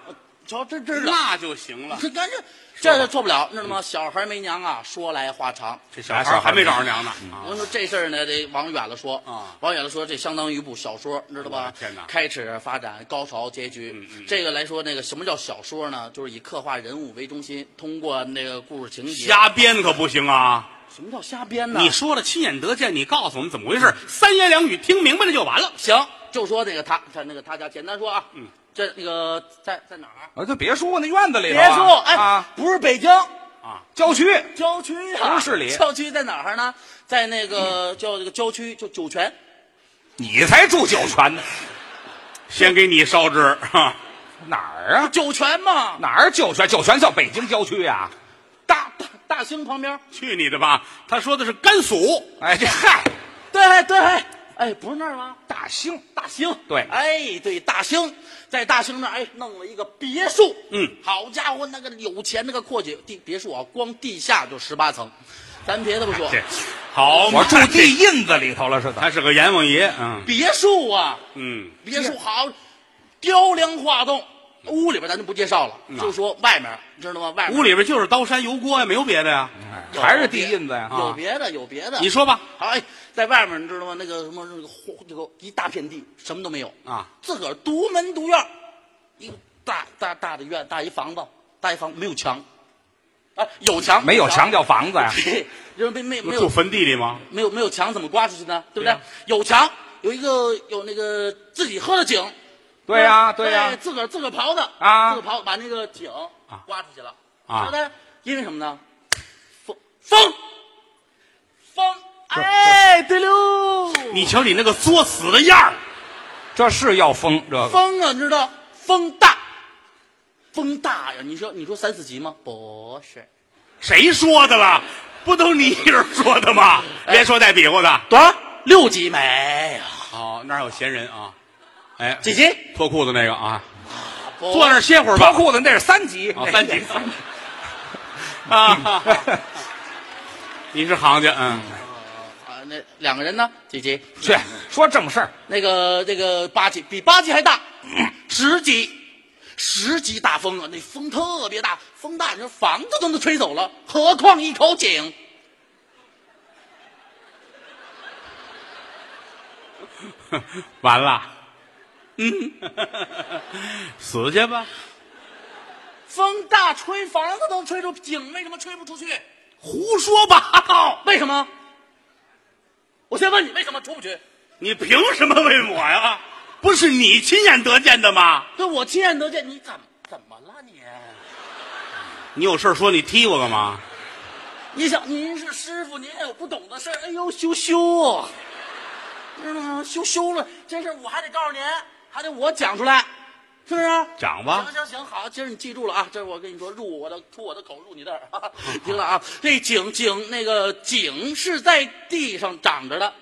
瞧真真的。那就行了。这但是这这错不了，知道吗？小孩没娘啊，说来话长。这小孩儿还没找着娘呢啊！我跟你说这事儿呢，得往远了说啊往远了说，这相当于一部小说，你知道吧？天哪开始发展，高潮结局。这个来说，那个什么叫小说呢？就是以刻画人物为中心，通过那个故事情节。瞎编可不行啊！什么叫瞎编呢？你说了亲眼得见，你告诉我们怎么回事，三言两语听明白了就完了。行，就说那个他，他那个他家，简单说啊，嗯，这这那个在在哪儿？我就别墅那院子里头啊。别墅，哎，啊，不是北京，啊，郊区郊区啊，不是市里郊区在哪儿呢？在那个叫这个郊区，叫酒泉。你才住酒泉呢，*laughs* 先给你烧纸哈，哪儿啊？酒泉嘛，哪儿酒泉？酒泉叫北京郊区啊？大大大兴旁边。去你的吧！他说的是甘肃，哎，这嗨，对对，哎，不是那儿吗？大兴大兴。对哎，对，大兴，在大兴那儿，哎，弄了一个别墅。嗯，好家伙，那个有钱那个阔气地别墅啊，光地下就十八层，咱别的不说，这好嘛，我住地印子里头了似的。他是个阎王爷，嗯别墅啊，嗯，别墅好，雕梁画栋。屋里边咱就不介绍了，嗯就说外面，知道吗？外面屋里边就是刀山油锅呀，没有别的呀。有还是地印子呀？有别的，有别的。你说吧，好，哎，在外面你知道吗？那个什么那个这个一大片地，什么都没有啊，自个儿独门独院，一个大大大的院，大一房子，大一房没有墙，啊，有墙没有墙叫房子呀？*laughs* 对，就是没没没住有坟地里吗？没有没有墙怎么刮出去呢？对不对？对呀有墙，有一个有那个自己喝的井，对呀，对对呀。自个儿自个儿刨的啊自个儿刨把那个井刮出去了啊知道呢？因为什么呢？风风风，哎，对喽，你瞧你那个作死的样儿，这是要疯这个。风啊，你知道风大，风大呀！你说你说三四级吗？不是，谁说的了？不都你一人说的吗？连说带比划的。多少？六级没有？哦，那儿有闲人啊。哎，几级？脱裤子那个啊，不坐那儿歇会儿吧。脱裤子那是三级，哦，三级。*laughs* 啊，*laughs* 你是行家，嗯，啊，那两个人呢？几级？*laughs* 去说正事儿。*laughs* 那个这个八级比八级还大，十级，十级大风啊！那风特别大，风大，你说房子都能吹走了，何况一口井？*laughs* 完了，嗯，死去吧。风大吹房子都吹出井，为什么吹不出去？胡说八道！为什么？我先问你，为什么出不去？你凭什么问我呀？不是你亲眼得见的吗？对我亲眼得见，你怎么怎么了你？你有事说，你踢我干嘛？你想，您是师傅，您还有不懂的事儿哎呦，羞羞，知道吗？羞羞了，这事儿我还得告诉您，还得我讲出来，是不是？讲吧行。行行，好，今儿你记住了啊，这是我跟你说，入我的出我的口，入你的耳。听了啊，这井井那个井是在地上长着的，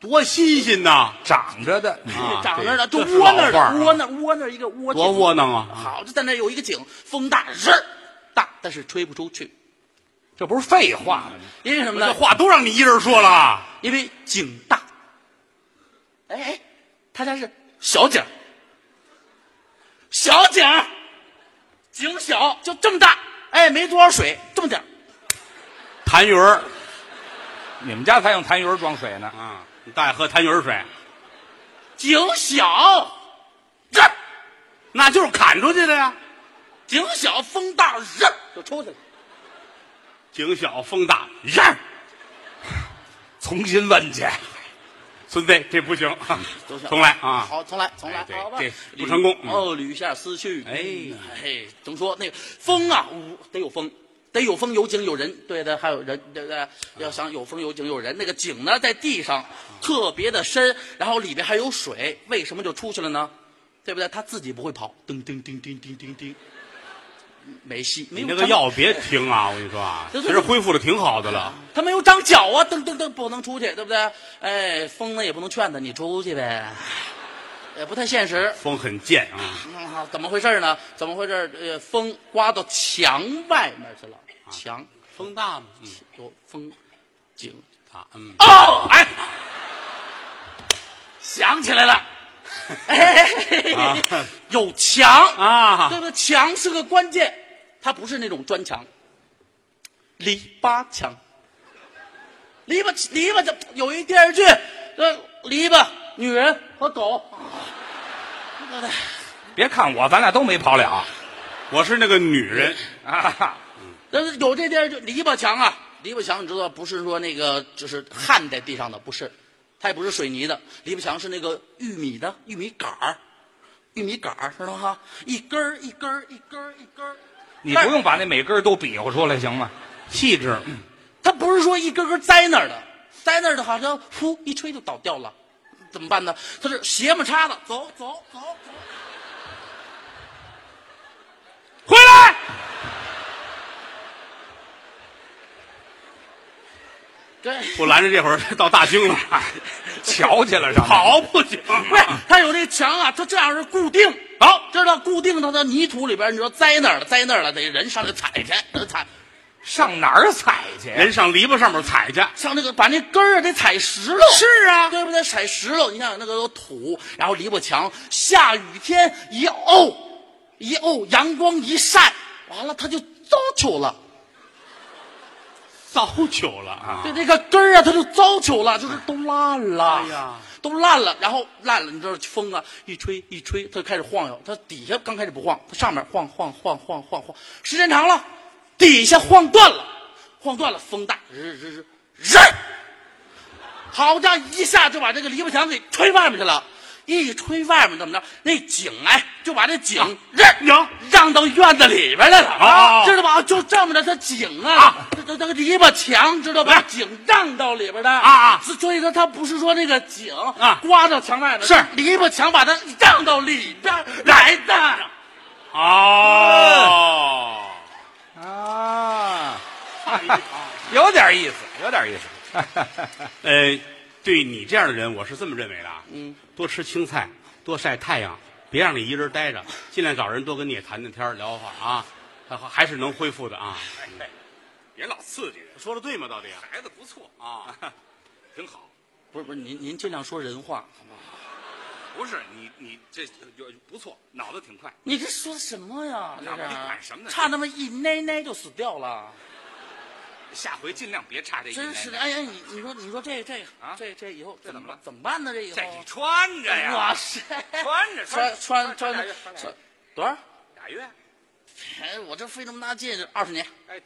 多新鲜呐！长着的，*laughs* 啊长着的，就窝那窝那窝那一个窝多窝囊啊！好，就在那有一个井，风大日大，但是吹不出去，这不是废话吗？因为什么呢？这话都让你一人说了。因为井大。哎哎，他家是小井儿，小井，井小就这么大，哎，没多少水，这么点儿痰盂儿你们家才用痰盂装水呢。啊，你大爷喝痰盂儿水，井小，这儿那就是砍出去的呀。井小风大，这就出去了。井小风大，让重新问去，孙子，这不行，都行重来啊！好，重来，重来哎，好吧这不成功嗯哦，捋一下思绪。哎嘿，怎么说那个风啊，呜得有风，得有风有景有人，对的，还有人，对不对？要想有风有景有人，那个井呢在地上特别的深，然后里边还有水，为什么就出去了呢？对不对？他自己不会跑，噔噔噔噔噔噔噔，没戏。没你那个药别停啊！我跟你说啊，*laughs* 这其实恢复的挺好的了。他没有长脚啊，噔噔噔，不能出去，对不对？哎，风呢也不能劝他你出去呗，也不太现实。风很贱啊！怎么回事呢？怎么回事？呃，风刮到墙外面去了，墙风大吗？嗯，有风景。大，嗯，哦，哎，想起来了，*laughs* 有墙啊对不对？墙是个关键，它不是那种砖墙，篱笆墙。篱笆篱笆这有一电视剧，呃，篱笆女人和狗。*laughs* 别看我，咱俩都没跑了我是那个女人，*laughs* 啊！但是有这电视剧篱笆墙啊，篱笆墙你知道不是说那个就是焊在地上的，不是，它也不是水泥的，篱笆墙是那个玉米的玉米杆儿，玉米杆儿知道吗？一根儿一根儿一根儿一根儿，你不用把那每根都比划出来行吗？细致，它不是说一根根栽那儿的，栽那儿的好像噗一吹就倒掉了，怎么办呢？它是斜木叉子，走走走走，来！对。不拦着这会儿到大兴了，*laughs* 瞧去了上面跑不行。不是，它有这墙啊，它这样是固定，好，知道固定它的泥土里边，你说栽那儿了，栽那儿了，得人上去踩去，呃踩，*laughs* 上哪儿踩去？人上篱笆上面踩去，上那个把那根儿啊得踩实了，是啊对不对？踩实了，你看那个有土，然后篱笆墙，下雨天一沤，一沤，阳光一晒，完了它就糟朽了，糟朽了啊！对，那个根儿啊，它就糟朽了，就是都烂了，哎呀，都烂了，然后烂了，你知道风啊一吹一吹，它就开始晃悠，它底下刚开始不晃，它上面晃晃晃晃晃晃，时间长了，底下晃断了，晃断了，风大，日日日日，好家伙，一下就把这个篱笆墙给吹外面去了，一吹外面怎么着？那井哎，就把这井让让让到院子里边来了。啊知道吧？就这么着，它井啊，这这这个篱笆墙知道吧？井让到里边的啊啊。所所以说它不是说那个井啊。刮到墙外的，是。篱笆墙把它让到里边来的。哦，啊，*laughs* 有点意思，有点意思。呃，*laughs* *laughs* 对你这样的人，我是这么认为的啊。嗯，多吃青菜，多晒太阳，别让你一人待着，尽量找人多跟你也谈谈天儿聊会儿啊，还还是能恢复的啊。哎，别老刺激人，说的对吗？到底孩子不错啊？*laughs* 挺好。不是不是，您您尽量说人话。好不是你，你这有不错，脑子挺快。你这说什么呀？这是你管什么呢差那么一奶奶就死掉了。下回尽量别差这一真是的，哎呀，你你说你说这这个啊这这以后这怎么了怎么办呢？这以后这你穿着呀，哇塞，穿着穿穿穿俩月穿俩穿月多少？俩月。哎，我这费那么大劲，二十年，哎，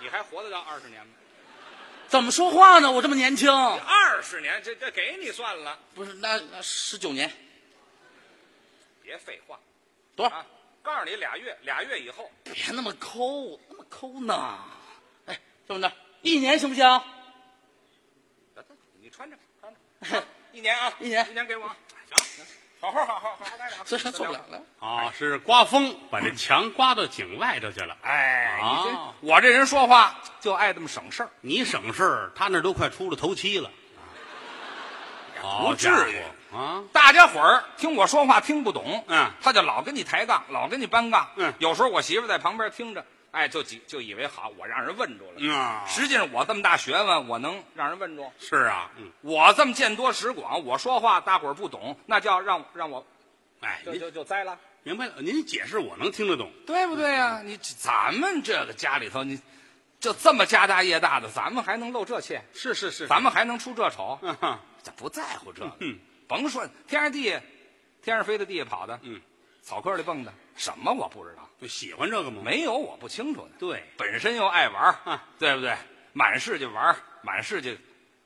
你还活得到二十年吗？怎么说话呢？我这么年轻，二十年，这这给你算了。不是那那十九年别废话多少？啊！告诉你，俩月，俩月以后，别那么抠，那么抠呢？哎，这么的，一年行不行？你穿着穿着，*laughs* 一年啊，一年一年给我，行，好好好好好好待着啊，这受不了了。啊，是刮风把这墙刮到井外头去了。哎，你啊这我这人说话就爱这么省事儿，你省事儿，他那都快出了头七了。不至于啊！大家伙儿听我说话听不懂，嗯他就老跟你抬杠，老跟你搬杠，嗯有时候我媳妇在旁边听着，哎，就几就以为好，我让人问住了，嗯啊实际上我这么大学问，我能让人问住？是啊，嗯，我这么见多识广，我说话大伙儿不懂，那叫让让我哎，您就就就栽了，明白了，您解释我能听得懂。对不对呀、你咱们这个家里头，你就这么家大业大的，咱们还能露这怯？是是是咱们还能出这丑？嗯哼这不在乎这个，嗯甭说天上地下，天上飞的，地下跑的，嗯，草坑里蹦的，什么我不知道，就喜欢这个吗？没有我不清楚的。对，本身又爱玩儿啊，对不对？满世界玩儿，满世界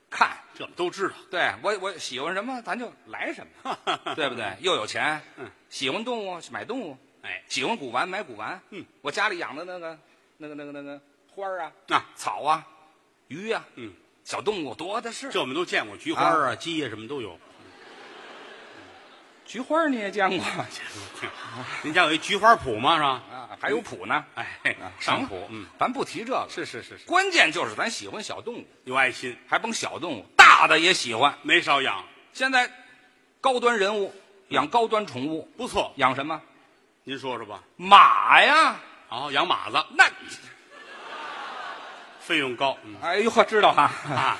看，这我们都知道。对我我喜欢什么，咱就来什么，对不对？又有钱，嗯，喜欢动物买动物，哎，喜欢古玩买古玩，嗯，我家里养的那个那个那个那个花儿啊，啊草啊，鱼啊、嗯，小动物多的是。这我们都见过，菊花啊、鸡呀、什么都有。菊花你也见过 *laughs* 您家有一菊花谱吗？是吧？啊？还有谱呢，哎，上谱，嗯，，咱不提这个，是是是是，关键就是咱喜欢小动物，有爱心，还甭小动物，大的也喜欢。没少养，现在高端人物养高端宠物，不错。养什么？您说说吧。马呀，哦，养马子，那费用高。嗯哎呦呵，知道哈，啊，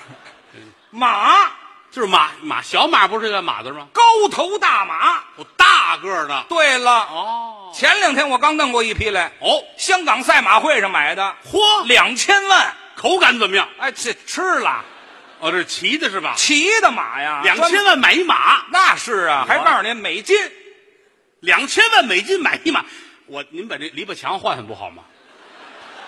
马就是马马小马不是叫马字吗？高头大马。有大个儿的。对了，哦前两天我刚弄过一批来，哦，香港赛马会上买的，嚯，两千万。口感怎么样？哎，这吃了哦，这是骑的是吧？骑的马呀，两千万买一马，那是啊，还告诉您美金。两千万美金买一马，我您把这篱笆墙换换不好吗？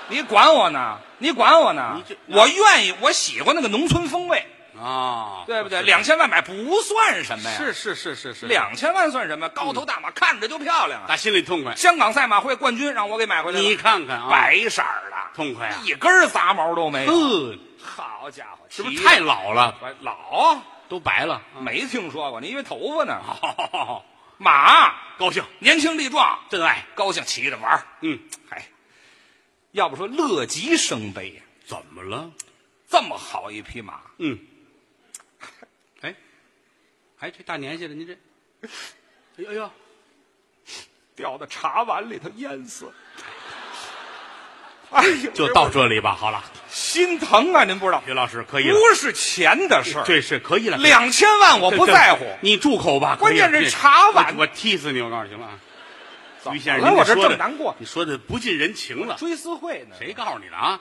你管我呢？你管我呢你这？我愿意，我喜欢那个农村风味，啊，对不对？两千万买不算什么呀，是是是是是，两千万算什么？高头大马看着就漂亮啊！打心里痛快。香港赛马会冠军让我给买回来了，你看看啊，白色儿的，痛快啊！一根杂毛都没有。嗯，好家伙，是不是太老了？的老？都白了。没听说过，你以为头发呢？*laughs* 好，马高兴，年轻力壮，真爱。高兴骑着玩儿嗯，嗨，要不说乐极生悲呀，怎么了？这么好一匹马，嗯，哎，哎，这大年纪了，您这，*laughs* 哎呦哎呦，掉到茶碗里头淹死了。哎呀，*laughs* 就到这里吧。好了，心疼啊！您不知道，于老师可以了，不是钱的事儿，这是可以了。两千万我不在乎。你住口吧。关键是茶碗我我踢死你！我告诉你，行了啊。于先生，了我这这么难过你说的不近人情了。追思会呢？谁告诉你的啊？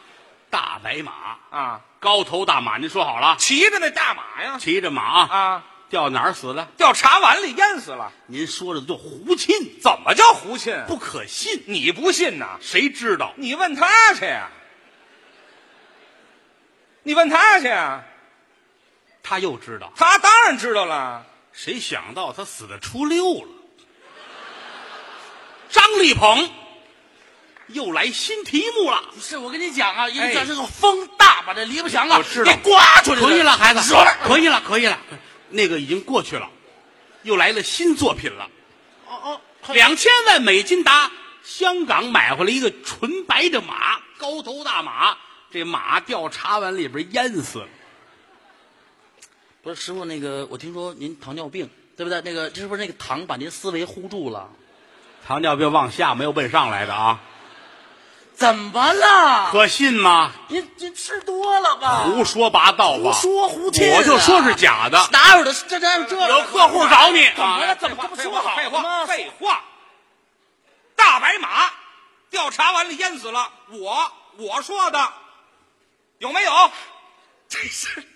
大白马，啊？高头大马，您说好了，骑着那大马呀，骑着马啊，啊，掉哪儿死的？掉茶碗里淹死了。您说的就胡沁，怎么叫胡沁？不可信。你不信呐？谁知道？你问他去呀。你问他去呀，他又知道。他当然知道了。谁想到他死的初六了？张立鹏又来新题目了。不是我跟你讲啊，因哎为这是个风大，把这篱笆墙啊我知道给刮出去可以了，孩子，说可以了，可以了。那个已经过去了，又来了新作品了。哦哦，两千万美金达香港买回来一个纯白的马，高头大马。这马掉茶碗里边淹死了。不是师傅，那个我听说您糖尿病，对不对？那个是不是那个糖把您思维糊住了？糖尿病往下没有奔上来的啊，怎么了？可信吗？您您吃多了吧？胡说八道吧！胡说胡听啊我就说是假的。哪有的？这这这有客户找你怎么了？啊怎么这么说好废话，吗？废话。大白马调查完了淹死了，我我说的，有没有？这是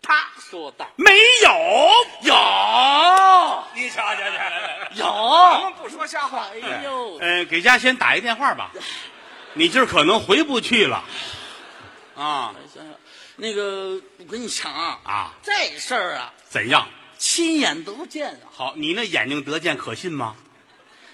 他说的。没有，有你瞧瞧瞧，咱有。们不说瞎话。哎呦，呃，给家先打一电话吧。你今儿可能回不去了。啊那个，我跟你讲啊，啊，这事儿啊，怎样？亲眼得见啊，好，你那眼睛得见可信吗？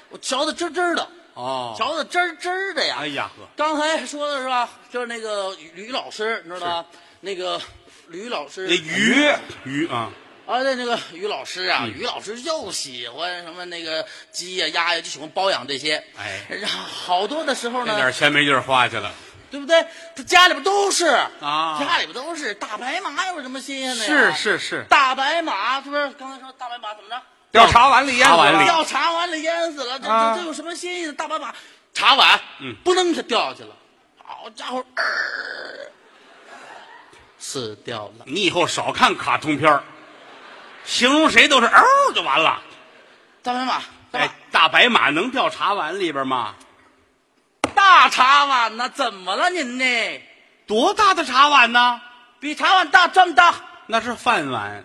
我瞧的真真的，哦瞧的真真的呀。哎呀呵，刚才说的是吧？就是那个吕老师，你知道吧？那个吕老师，那鱼鱼啊，啊，那那个于老师啊，嗯于老师又喜欢什么那个鸡呀、鸭呀，就喜欢包养这些。哎然后好多的时候呢那点，钱没地儿花去了。对不对？他家里边都是啊家里边都是大白马，有什么新鲜的呀？是是是，大白马，是不是？刚才说大白马怎么着？掉茶碗里淹死茶碗里了。掉茶碗里淹死了，这啊这这有什么新鲜的？大白马，茶碗，嗯不能它掉下去了，好家伙，呃死掉了。你以后少看卡通片儿形容谁都是嗷就完了。大白马，哎，大白马能掉茶碗里边吗？大茶碗呢？怎么了您呢？多大的茶碗呢？比茶碗大这么大，那是饭碗，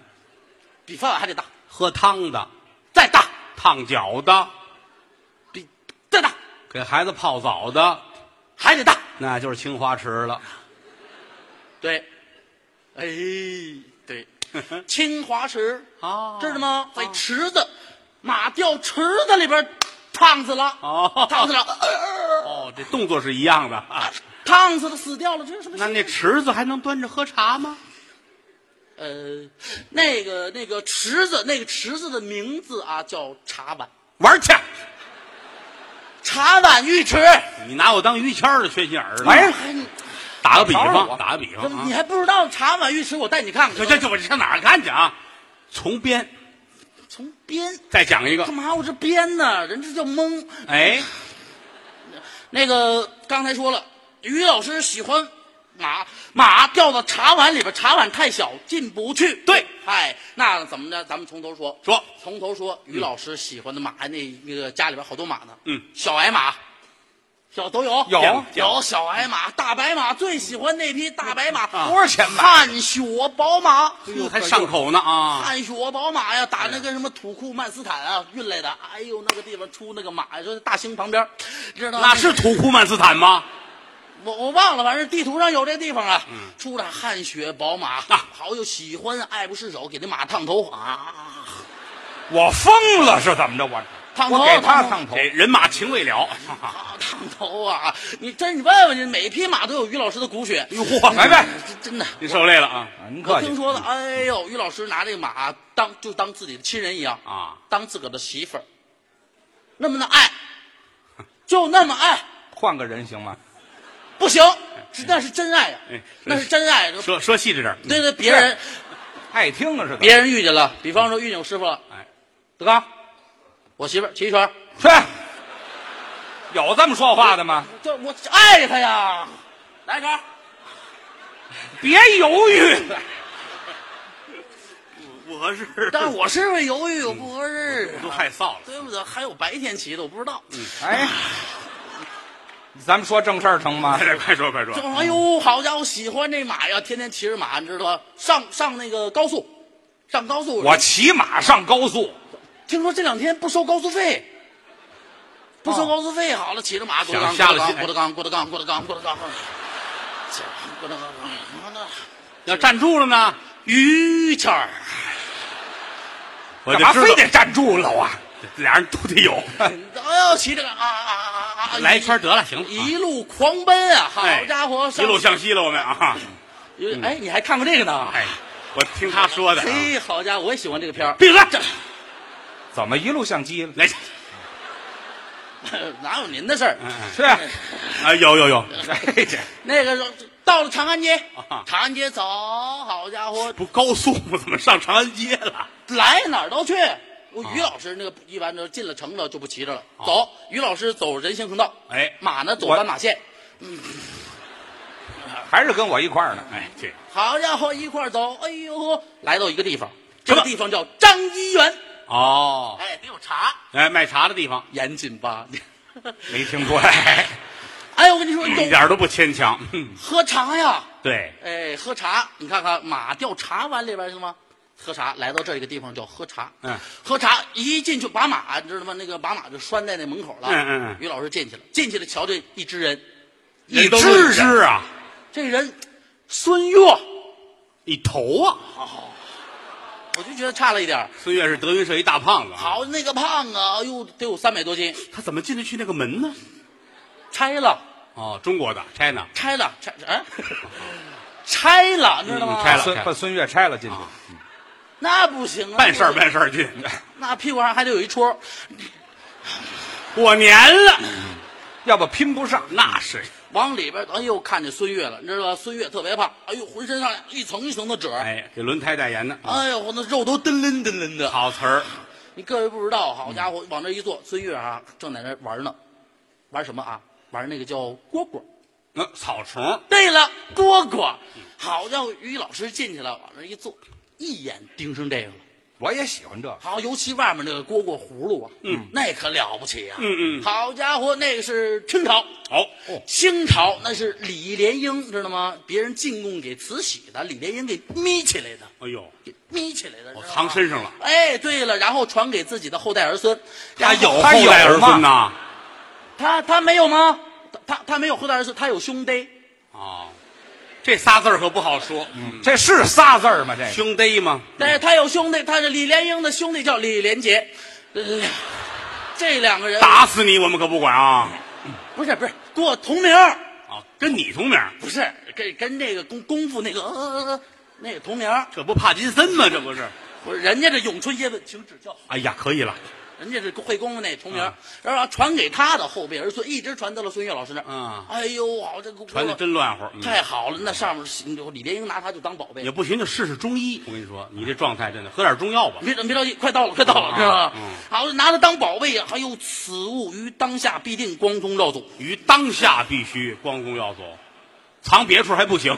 比饭碗还得大，喝汤的，再大，烫脚的，比再大，给孩子泡澡的，还得大。那就是青花瓷了。*laughs* 对，哎，对，青花瓷，哦知道吗？在池子，马掉池子里边，烫死了，哦烫死了，哦，这动作是一样的啊。*laughs* 烫死了，死掉了，这是什么？那那池子还能端着喝茶吗？呃，那个那个池子，那个池子的名字啊叫茶碗，玩去！茶碗浴池。你拿我当于谦儿的缺心眼儿了？打个比方，我打个比方你。还不知道茶碗浴池？我带你看看。这这这，我上哪儿看去啊？从编从编再讲一个干，嘛？我这编呢？人这叫蒙。哎，那个刚才说了，于老师喜欢马，马掉到茶碗里边，茶碗太小进不去。对，哎，那怎么着？咱们从头说。说从头说，于老师喜欢的马，那那个家里边好多马呢。嗯，小矮马，小都有。有有小矮马，大白马最喜欢那匹大白马，多少钱买汗血宝马。哎呦，还上口呢啊！汗血宝马呀，打那个什么土库曼斯坦啊运来的。哎呦，那个地方出那个马呀，就是大兴旁边，知道吗那是土库曼斯坦吗？我我忘了，反正地图上有这地方啊。出了汗血宝马啊好又喜欢，爱不释手，给那马烫头啊，我疯了是怎么着？我烫头我给他烫头烫头这，人马情未了。啊，*laughs* 烫头啊！你真你问问去，每匹马都有于老师的骨血。嚯，拜拜真真的。您受累了啊我您客气听。说的，哎呦，于老师拿这个马当就当自己的亲人一样，啊！当自个儿的媳妇儿，那么的爱，就那么爱，*laughs* 换个人行吗？不行，是那是真爱呀、哎那是真爱。说说细致点，对对，别人爱听啊是？别人遇见了，比方说遇见我师傅了，哎，德刚，我媳妇儿骑一圈，去，有这么说话的吗？这我爱她呀，来一圈，别犹豫，不合适，但是我是不是犹豫，我不合适，都害臊了。对不对？还有白天骑的，我不知道。哎呀，咱们说正事儿成吗？快快说快说就，哎呦，好家伙，喜欢这马呀，天天骑着马，你知道吧？上上那个高速，上高速，我骑马上高速，听说这两天不收高速费，不收高速费，好了，骑着马，郭德纲，想瞎了心郭德纲，郭德纲，郭德纲，郭德纲，郭德纲，郭德纲，要站住了呢，于谦儿，我干嘛非得站住了啊？俩人都得有。哎呦，骑着个啊啊啊啊！*laughs* 来一圈得了，行了，一路狂奔啊！好哎家伙，一路向西了，我们啊。有哎，你还看过这个呢？哎，我听他说的啊。嘿，好家伙，我也喜欢这个片儿。闭嘴！怎么一路相机了？来，*laughs* 哪有您的事儿？是，*laughs* 啊，有有有，哎 *laughs* 那个到了长安街啊，长安街走，好家伙，不高速吗？怎么上长安街了？来哪儿都去。我于老师那个一般都进了城了就不骑着了，走。于老师走人行横道，哎马呢走斑马线。嗯还是跟我一块儿呢。哎，这好家伙，一块儿走，哎呦，来到一个地方，这个地方叫张一元，哦，哎，得有茶，哎，卖茶的地方严谨吧？*laughs* 没听过哎。哎，我跟你说，一点都不牵强。嗯喝茶呀，对，哎，喝茶，你看看马掉茶碗里边是吗？喝茶，来到这一个地方叫喝茶。嗯，喝茶一进去，把马你知道吗？那个把马就拴在那门口了。嗯嗯嗯于老师进去了，进去了，瞧这一只人，一只只人啊，这人孙悦，一头啊。我就觉得差了一点儿。孙越是德云社一大胖子啊。好，那个胖啊，哎呦，得有三百多斤，他怎么进得去那个门呢？拆了，哦，中国的 China。拆了，拆啊，拆了，知道吗？嗯拆了孙把孙越拆了进去，那不行啊，办事儿办事儿进，那屁股上还得有一戳。过年了，要不拼不上。那是。往里边，哎呦，看见孙越了，你知道吧？孙越特别胖，哎呦，浑身上下一层一层的褶儿，哎，给轮胎代言的，哎呦，我那肉都噔楞噔楞的。好词儿。你各位不知道，好家伙，往那一坐，孙越啊，正在那玩呢，玩什么啊？玩那个叫蝈蝈。那草虫，对了，蝈蝈。好家伙，于老师进去了，往那一坐，一眼盯上这个了。我也喜欢这个。好，尤其外面那个蝈蝈葫芦啊，嗯，那可了不起呀、嗯嗯好家伙，那个是清朝，好，清朝那是李莲英，知道吗？别人进贡给慈禧的，李莲英给眯起来的，哎呦，给眯起来的，我藏身上了。哎，对了，然后传给自己的后代儿孙。他有后代儿孙呐。他他没有吗？他他他没有后代儿孙，他有兄弟。哦，这仨字儿可不好说，这是仨字儿吗？这个兄弟吗，但是他有兄弟，他是李连英的兄弟叫李连杰，呃，这两个人打死你我们可不管啊！不是不是跟我同名儿，啊，跟你同名，不是跟跟那个功功夫那个呃呃呃那个同名儿，这不帕金森吗？这不是？不是人家这咏春叶问请指教，哎呀，可以了，人家是会功夫那同名然后传给他的后辈儿孙，一直传到了孙越老师那儿。啊哎呦，好这个传的真乱乎。嗯太好了，那上面是李莲英拿他就当宝贝也。不行，就试试中医。我跟你说，你这状态真的，喝点中药吧。别别着急，快到了，快到了，知道吧？嗯好，拿他当宝贝呀！哎呦此物于当下必定光宗耀祖。于当下必须光宗耀祖，藏别处还不行。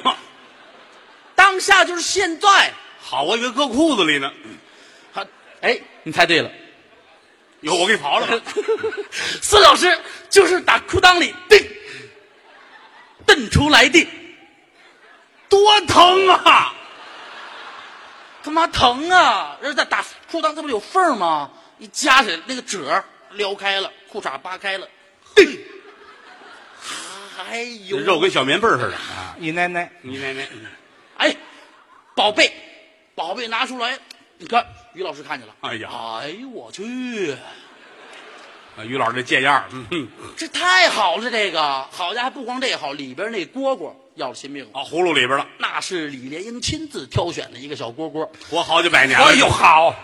当下就是现在。好，我以为搁裤子里呢。好，哎，你猜对了，有我给你刨了吧。*laughs* 孙老师就是打裤裆里噔蹬出来的，多疼啊！他妈疼啊！人在打裤裆，这不有缝吗？一夹起来，那个褶撩开了，裤衩扒开了，噔！哎呦，肉跟小棉被似的。啊，一奶奶，你奶奶，哎，宝贝，宝贝拿出来，你看，于老师看见了。哎呀。哎呦我去，啊于老师这贱样儿，嗯哼，这太好了，这个。好家伙，不光这个好，里边那蝈蝈要了亲命了，啊，葫芦里边了，那是李莲英亲自挑选的一个小蝈蝈，活好几百年了。哎呦好，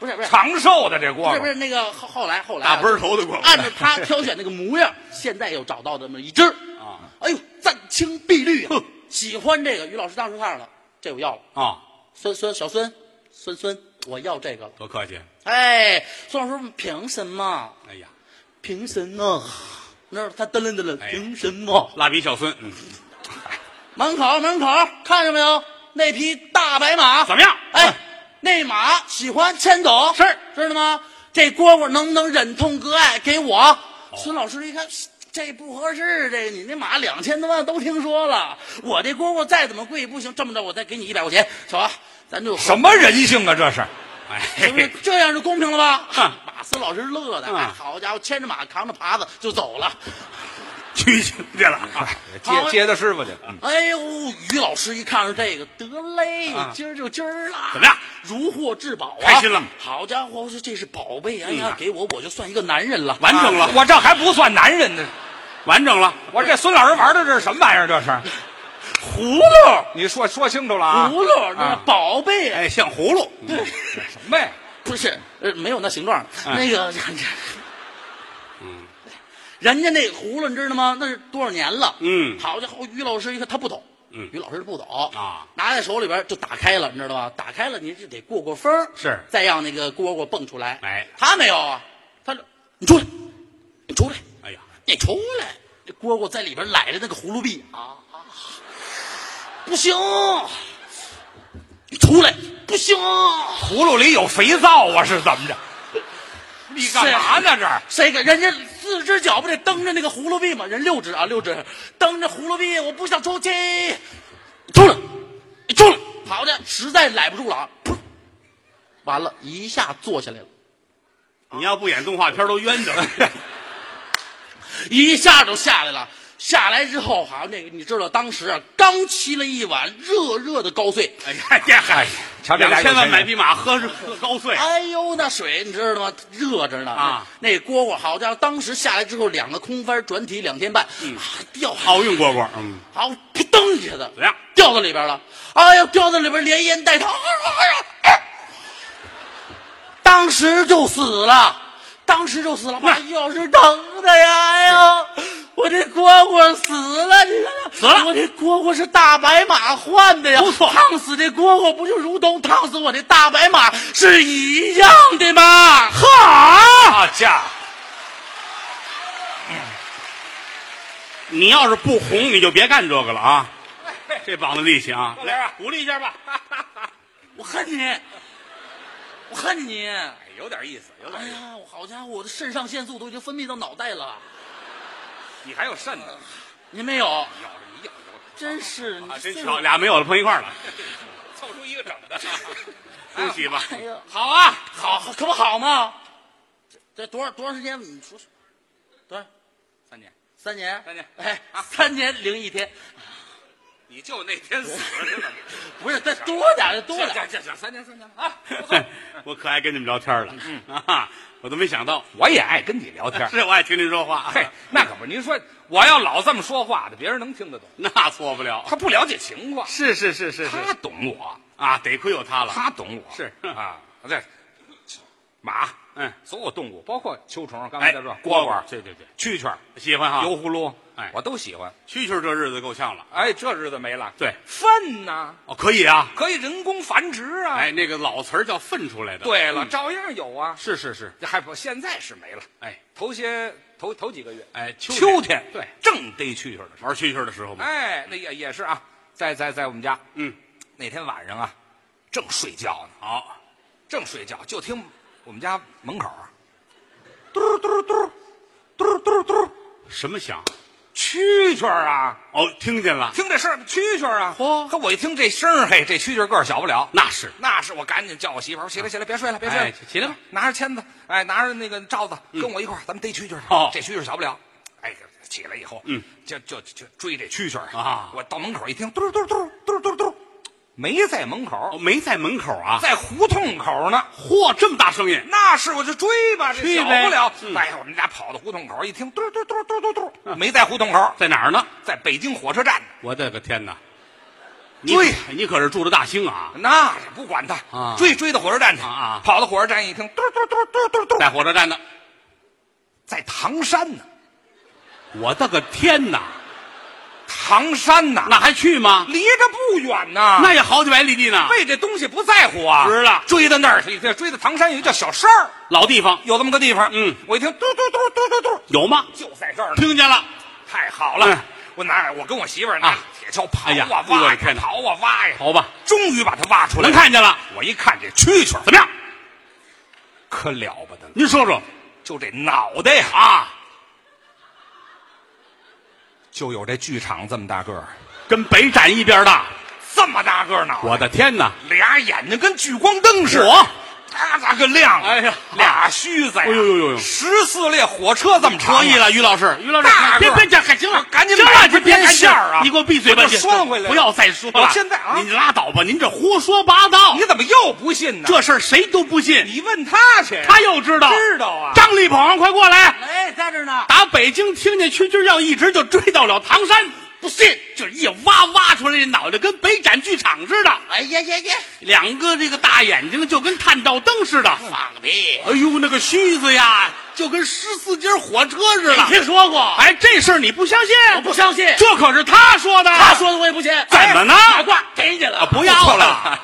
不是不是。长寿的这蝈蝈，不是不是那个后后来后来。啊大奔儿头的蝈蝈。按照他挑选那个模样，现在又找到这么一只，啊。哎呦，湛青碧绿啊，喜欢这个，于老师当时看上了，这我要了，啊，孙孙小孙，孙孙，我要这个了。多客气。哎，孙老师凭什么？哎呀，凭什么？那他噔楞噔楞，哎凭什么？蜡笔小孙，嗯，门口门口看见没有？那匹大白马怎么样？哎，那马喜欢牵走，是知道吗？这蝈蝈能不能忍痛割爱给我？孙老师一看，这不合适，这你那马两千多万都听说了，我这蝈蝈再怎么贵不行，这么着我再给你一百块钱，走吧？咱就什么人性啊？这是哎，是不是这样就公平了吧？哼马斯老师乐的，嗯哎，好家伙，牵着马扛着耙子就走了。*laughs* 去去去了啊！接接他师傅去，嗯哎呦，于老师一看是这个，得嘞，啊今儿就今儿啦，怎么样？如获至宝啊！开心了好家伙，我说这是宝贝，哎呀嗯，给我我就算一个男人了。完整了啊我这还不算男人呢，*laughs* 完整了，我这孙老师玩的这是什么玩意儿？这是，*laughs* 葫芦，你说说清楚了啊！葫芦，那啊宝贝，哎，像葫芦。什么呀？不是，呃，没有那形状那个，嗯，*laughs* 人家那葫芦你知道吗？那是多少年了？嗯好家伙，于老师一看他不懂，嗯于老师不懂啊，拿在手里边就打开了，你知道吧？打开了你就得过过风，是再让那个蝈蝈蹦出来。哎他没有啊，他就你出来，你出来，哎呀，你出来，这蝈蝈在里边揽着那个葫芦臂啊啊，不行，你出来，不行，葫芦里有肥皂啊？是怎么着？你干嘛呢？这儿谁给人家四只脚不得蹬着那个葫芦臂吗？人六只啊，六只蹬着葫芦臂，我不想出去。出来，你出来！好的，实在揽不住了啊！噗完了，一下坐下来了，你要不演动画片都冤着了。*laughs* 一下就下来了。下来之后，好像那个你知道，当时啊，刚沏了一碗热热的高碎。哎呀呀嗨，瞧这两千万买匹马，喝是喝高碎。哎呦，那水你知道吗？热着呢啊！那蝈蝈好家伙，当时下来之后，两个空翻转体两天半，啊，掉运蝈蝈，嗯，好，扑噔一下子怎么样？掉到里边了。哎呀，掉到里边连烟带汤，哎呀，哎当时就死了，当时就死了。哎呦，是疼的呀！哎呦，我这蝈蝈死了，你看看，死了我这蝈蝈是大白马换的呀，不错烫死这蝈蝈不就如同烫死我这大白马是一样的吗？哈！好家伙，你要是不红，你就别干这个了啊！*laughs* 这膀子力气啊，来啊鼓励一下吧。*laughs* 我恨你，我恨你！有点意思，有点哎呀，我好家伙，我的肾上腺素都已经分泌到脑袋了。你还有肾呢，您没有？有有有，真是，啊，真巧，俩没有了碰一块儿了，*laughs* 凑出一个整的。*laughs* 恭喜吧！哎呀，好啊，好，可不好吗？这这多少多长时间？你说说，多少？三年，三年？三年哎，三年零一天。你就那天死了，不是，再多点儿，多点儿。行行行，三年三年啊！*laughs* 我可爱跟你们聊天了，啊，我都没想到，我也爱跟你聊天。*laughs* 是我爱听您说话，嘿，那可不，您说我要老这么说话的，别人能听得懂？*laughs* 那错不了。他不了解情况，是是是是是他懂我，啊，得亏有他了。他懂我是啊，对马，嗯，所有动物，包括秋虫，刚才在说哎蝈蝈、对对对，蛐蛐、喜欢哈。油葫芦，哎我都喜欢。蛐蛐这日子够呛了。哎，这日子没了，对，粪呐，哦，可以啊。可以人工繁殖啊。哎，，那个老词儿叫粪出来的。对了，嗯照样有啊。是是是。这还不，现在是没了。哎头些头头几个月，哎，秋秋天对，正逮蛐蛐的时候。玩蛐蛐的时候嘛。哎，那也也是啊，在在在我们家嗯，那天晚上啊，正睡觉呢，好，正睡觉，就听我们家门口啊，嘟嘟嘟嘟嘟嘟，什么响？蛐蛐啊，哦，听见了。听这声儿，蛐蛐啊，嚯可我一听这声儿，嘿，这蛐蛐个儿小不了，那是。那是我赶紧叫我媳妇儿起来起来，别睡了，别睡了哎，起来吧，拿着签子，哎，拿着那个罩子，跟我一块儿，咱们逮蛐蛐去。哦这蛐蛐小不了，哎，起来以后，嗯，就就就追这蛐蛐啊我到门口一听，嘟嘟嘟嘟嘟嘟，没在门口哦，，没在门口啊。在胡同口呢。嚯，这么大声音。那是我就追吧，这小不了。嗯哎，我们俩跑到胡同口一听，嘟嘟嘟嘟嘟嘟，没在胡同口，在哪儿呢？在北京火车站。我的个天哪！追你可是住着大兴啊，那是不管他啊追追到火车站去啊啊跑到火车站一听，嘟嘟嘟嘟嘟嘟，在火车站呢。在唐山呢，我的个天哪！唐山呐，那还去吗？离着不远呐。那也好几百里地呢。为这东西不在乎啊，知道追到那儿去，这追到唐山有一个叫小山儿，老地方。有这么个地方。嗯，我一听嘟嘟嘟嘟嘟嘟，有吗？就在这儿呢，听见了。太好了。嗯。我拿我跟我媳妇儿拿啊。铁锹刨啊挖呀刨啊挖呀，刨吧，终于把它挖出来能看见了。我一看这蛐蛐怎么样？可了不得了，您说说。就这脑袋呀，啊，就有这剧场这么大个儿，跟北展一边大。这么大个儿呢，我的天哪！俩眼睛跟聚光灯似的，我大大个亮，哎呀俩须子呀，哎呦呦呦呦十四列火车这么长啊，可以了，于老师，于老师，别别这还，行了，赶紧行了，买回天你别线儿啊你给我闭嘴吧！我就你拴回来不要再说了。我现在啊你拉倒吧，您这胡说八道你，怎么又不信呢？这事儿谁都不信。你问他去，他又知道，知道啊张立鹏，快过来！哎，在这呢。打北京听见蛐蛐叫，一直就追到了唐山。不信，就是一挖挖出来，这脑袋跟北展剧场似的，哎呀呀呀！两个这个大眼睛就跟探照灯似的。放个屁！哎呦，那个须子呀，就跟十四节火车似的。你听说过？哎，这事儿你不相信？我不相信。这可是他说的。他说的我也不信。怎么呢哎马褂给你了啊，不要了。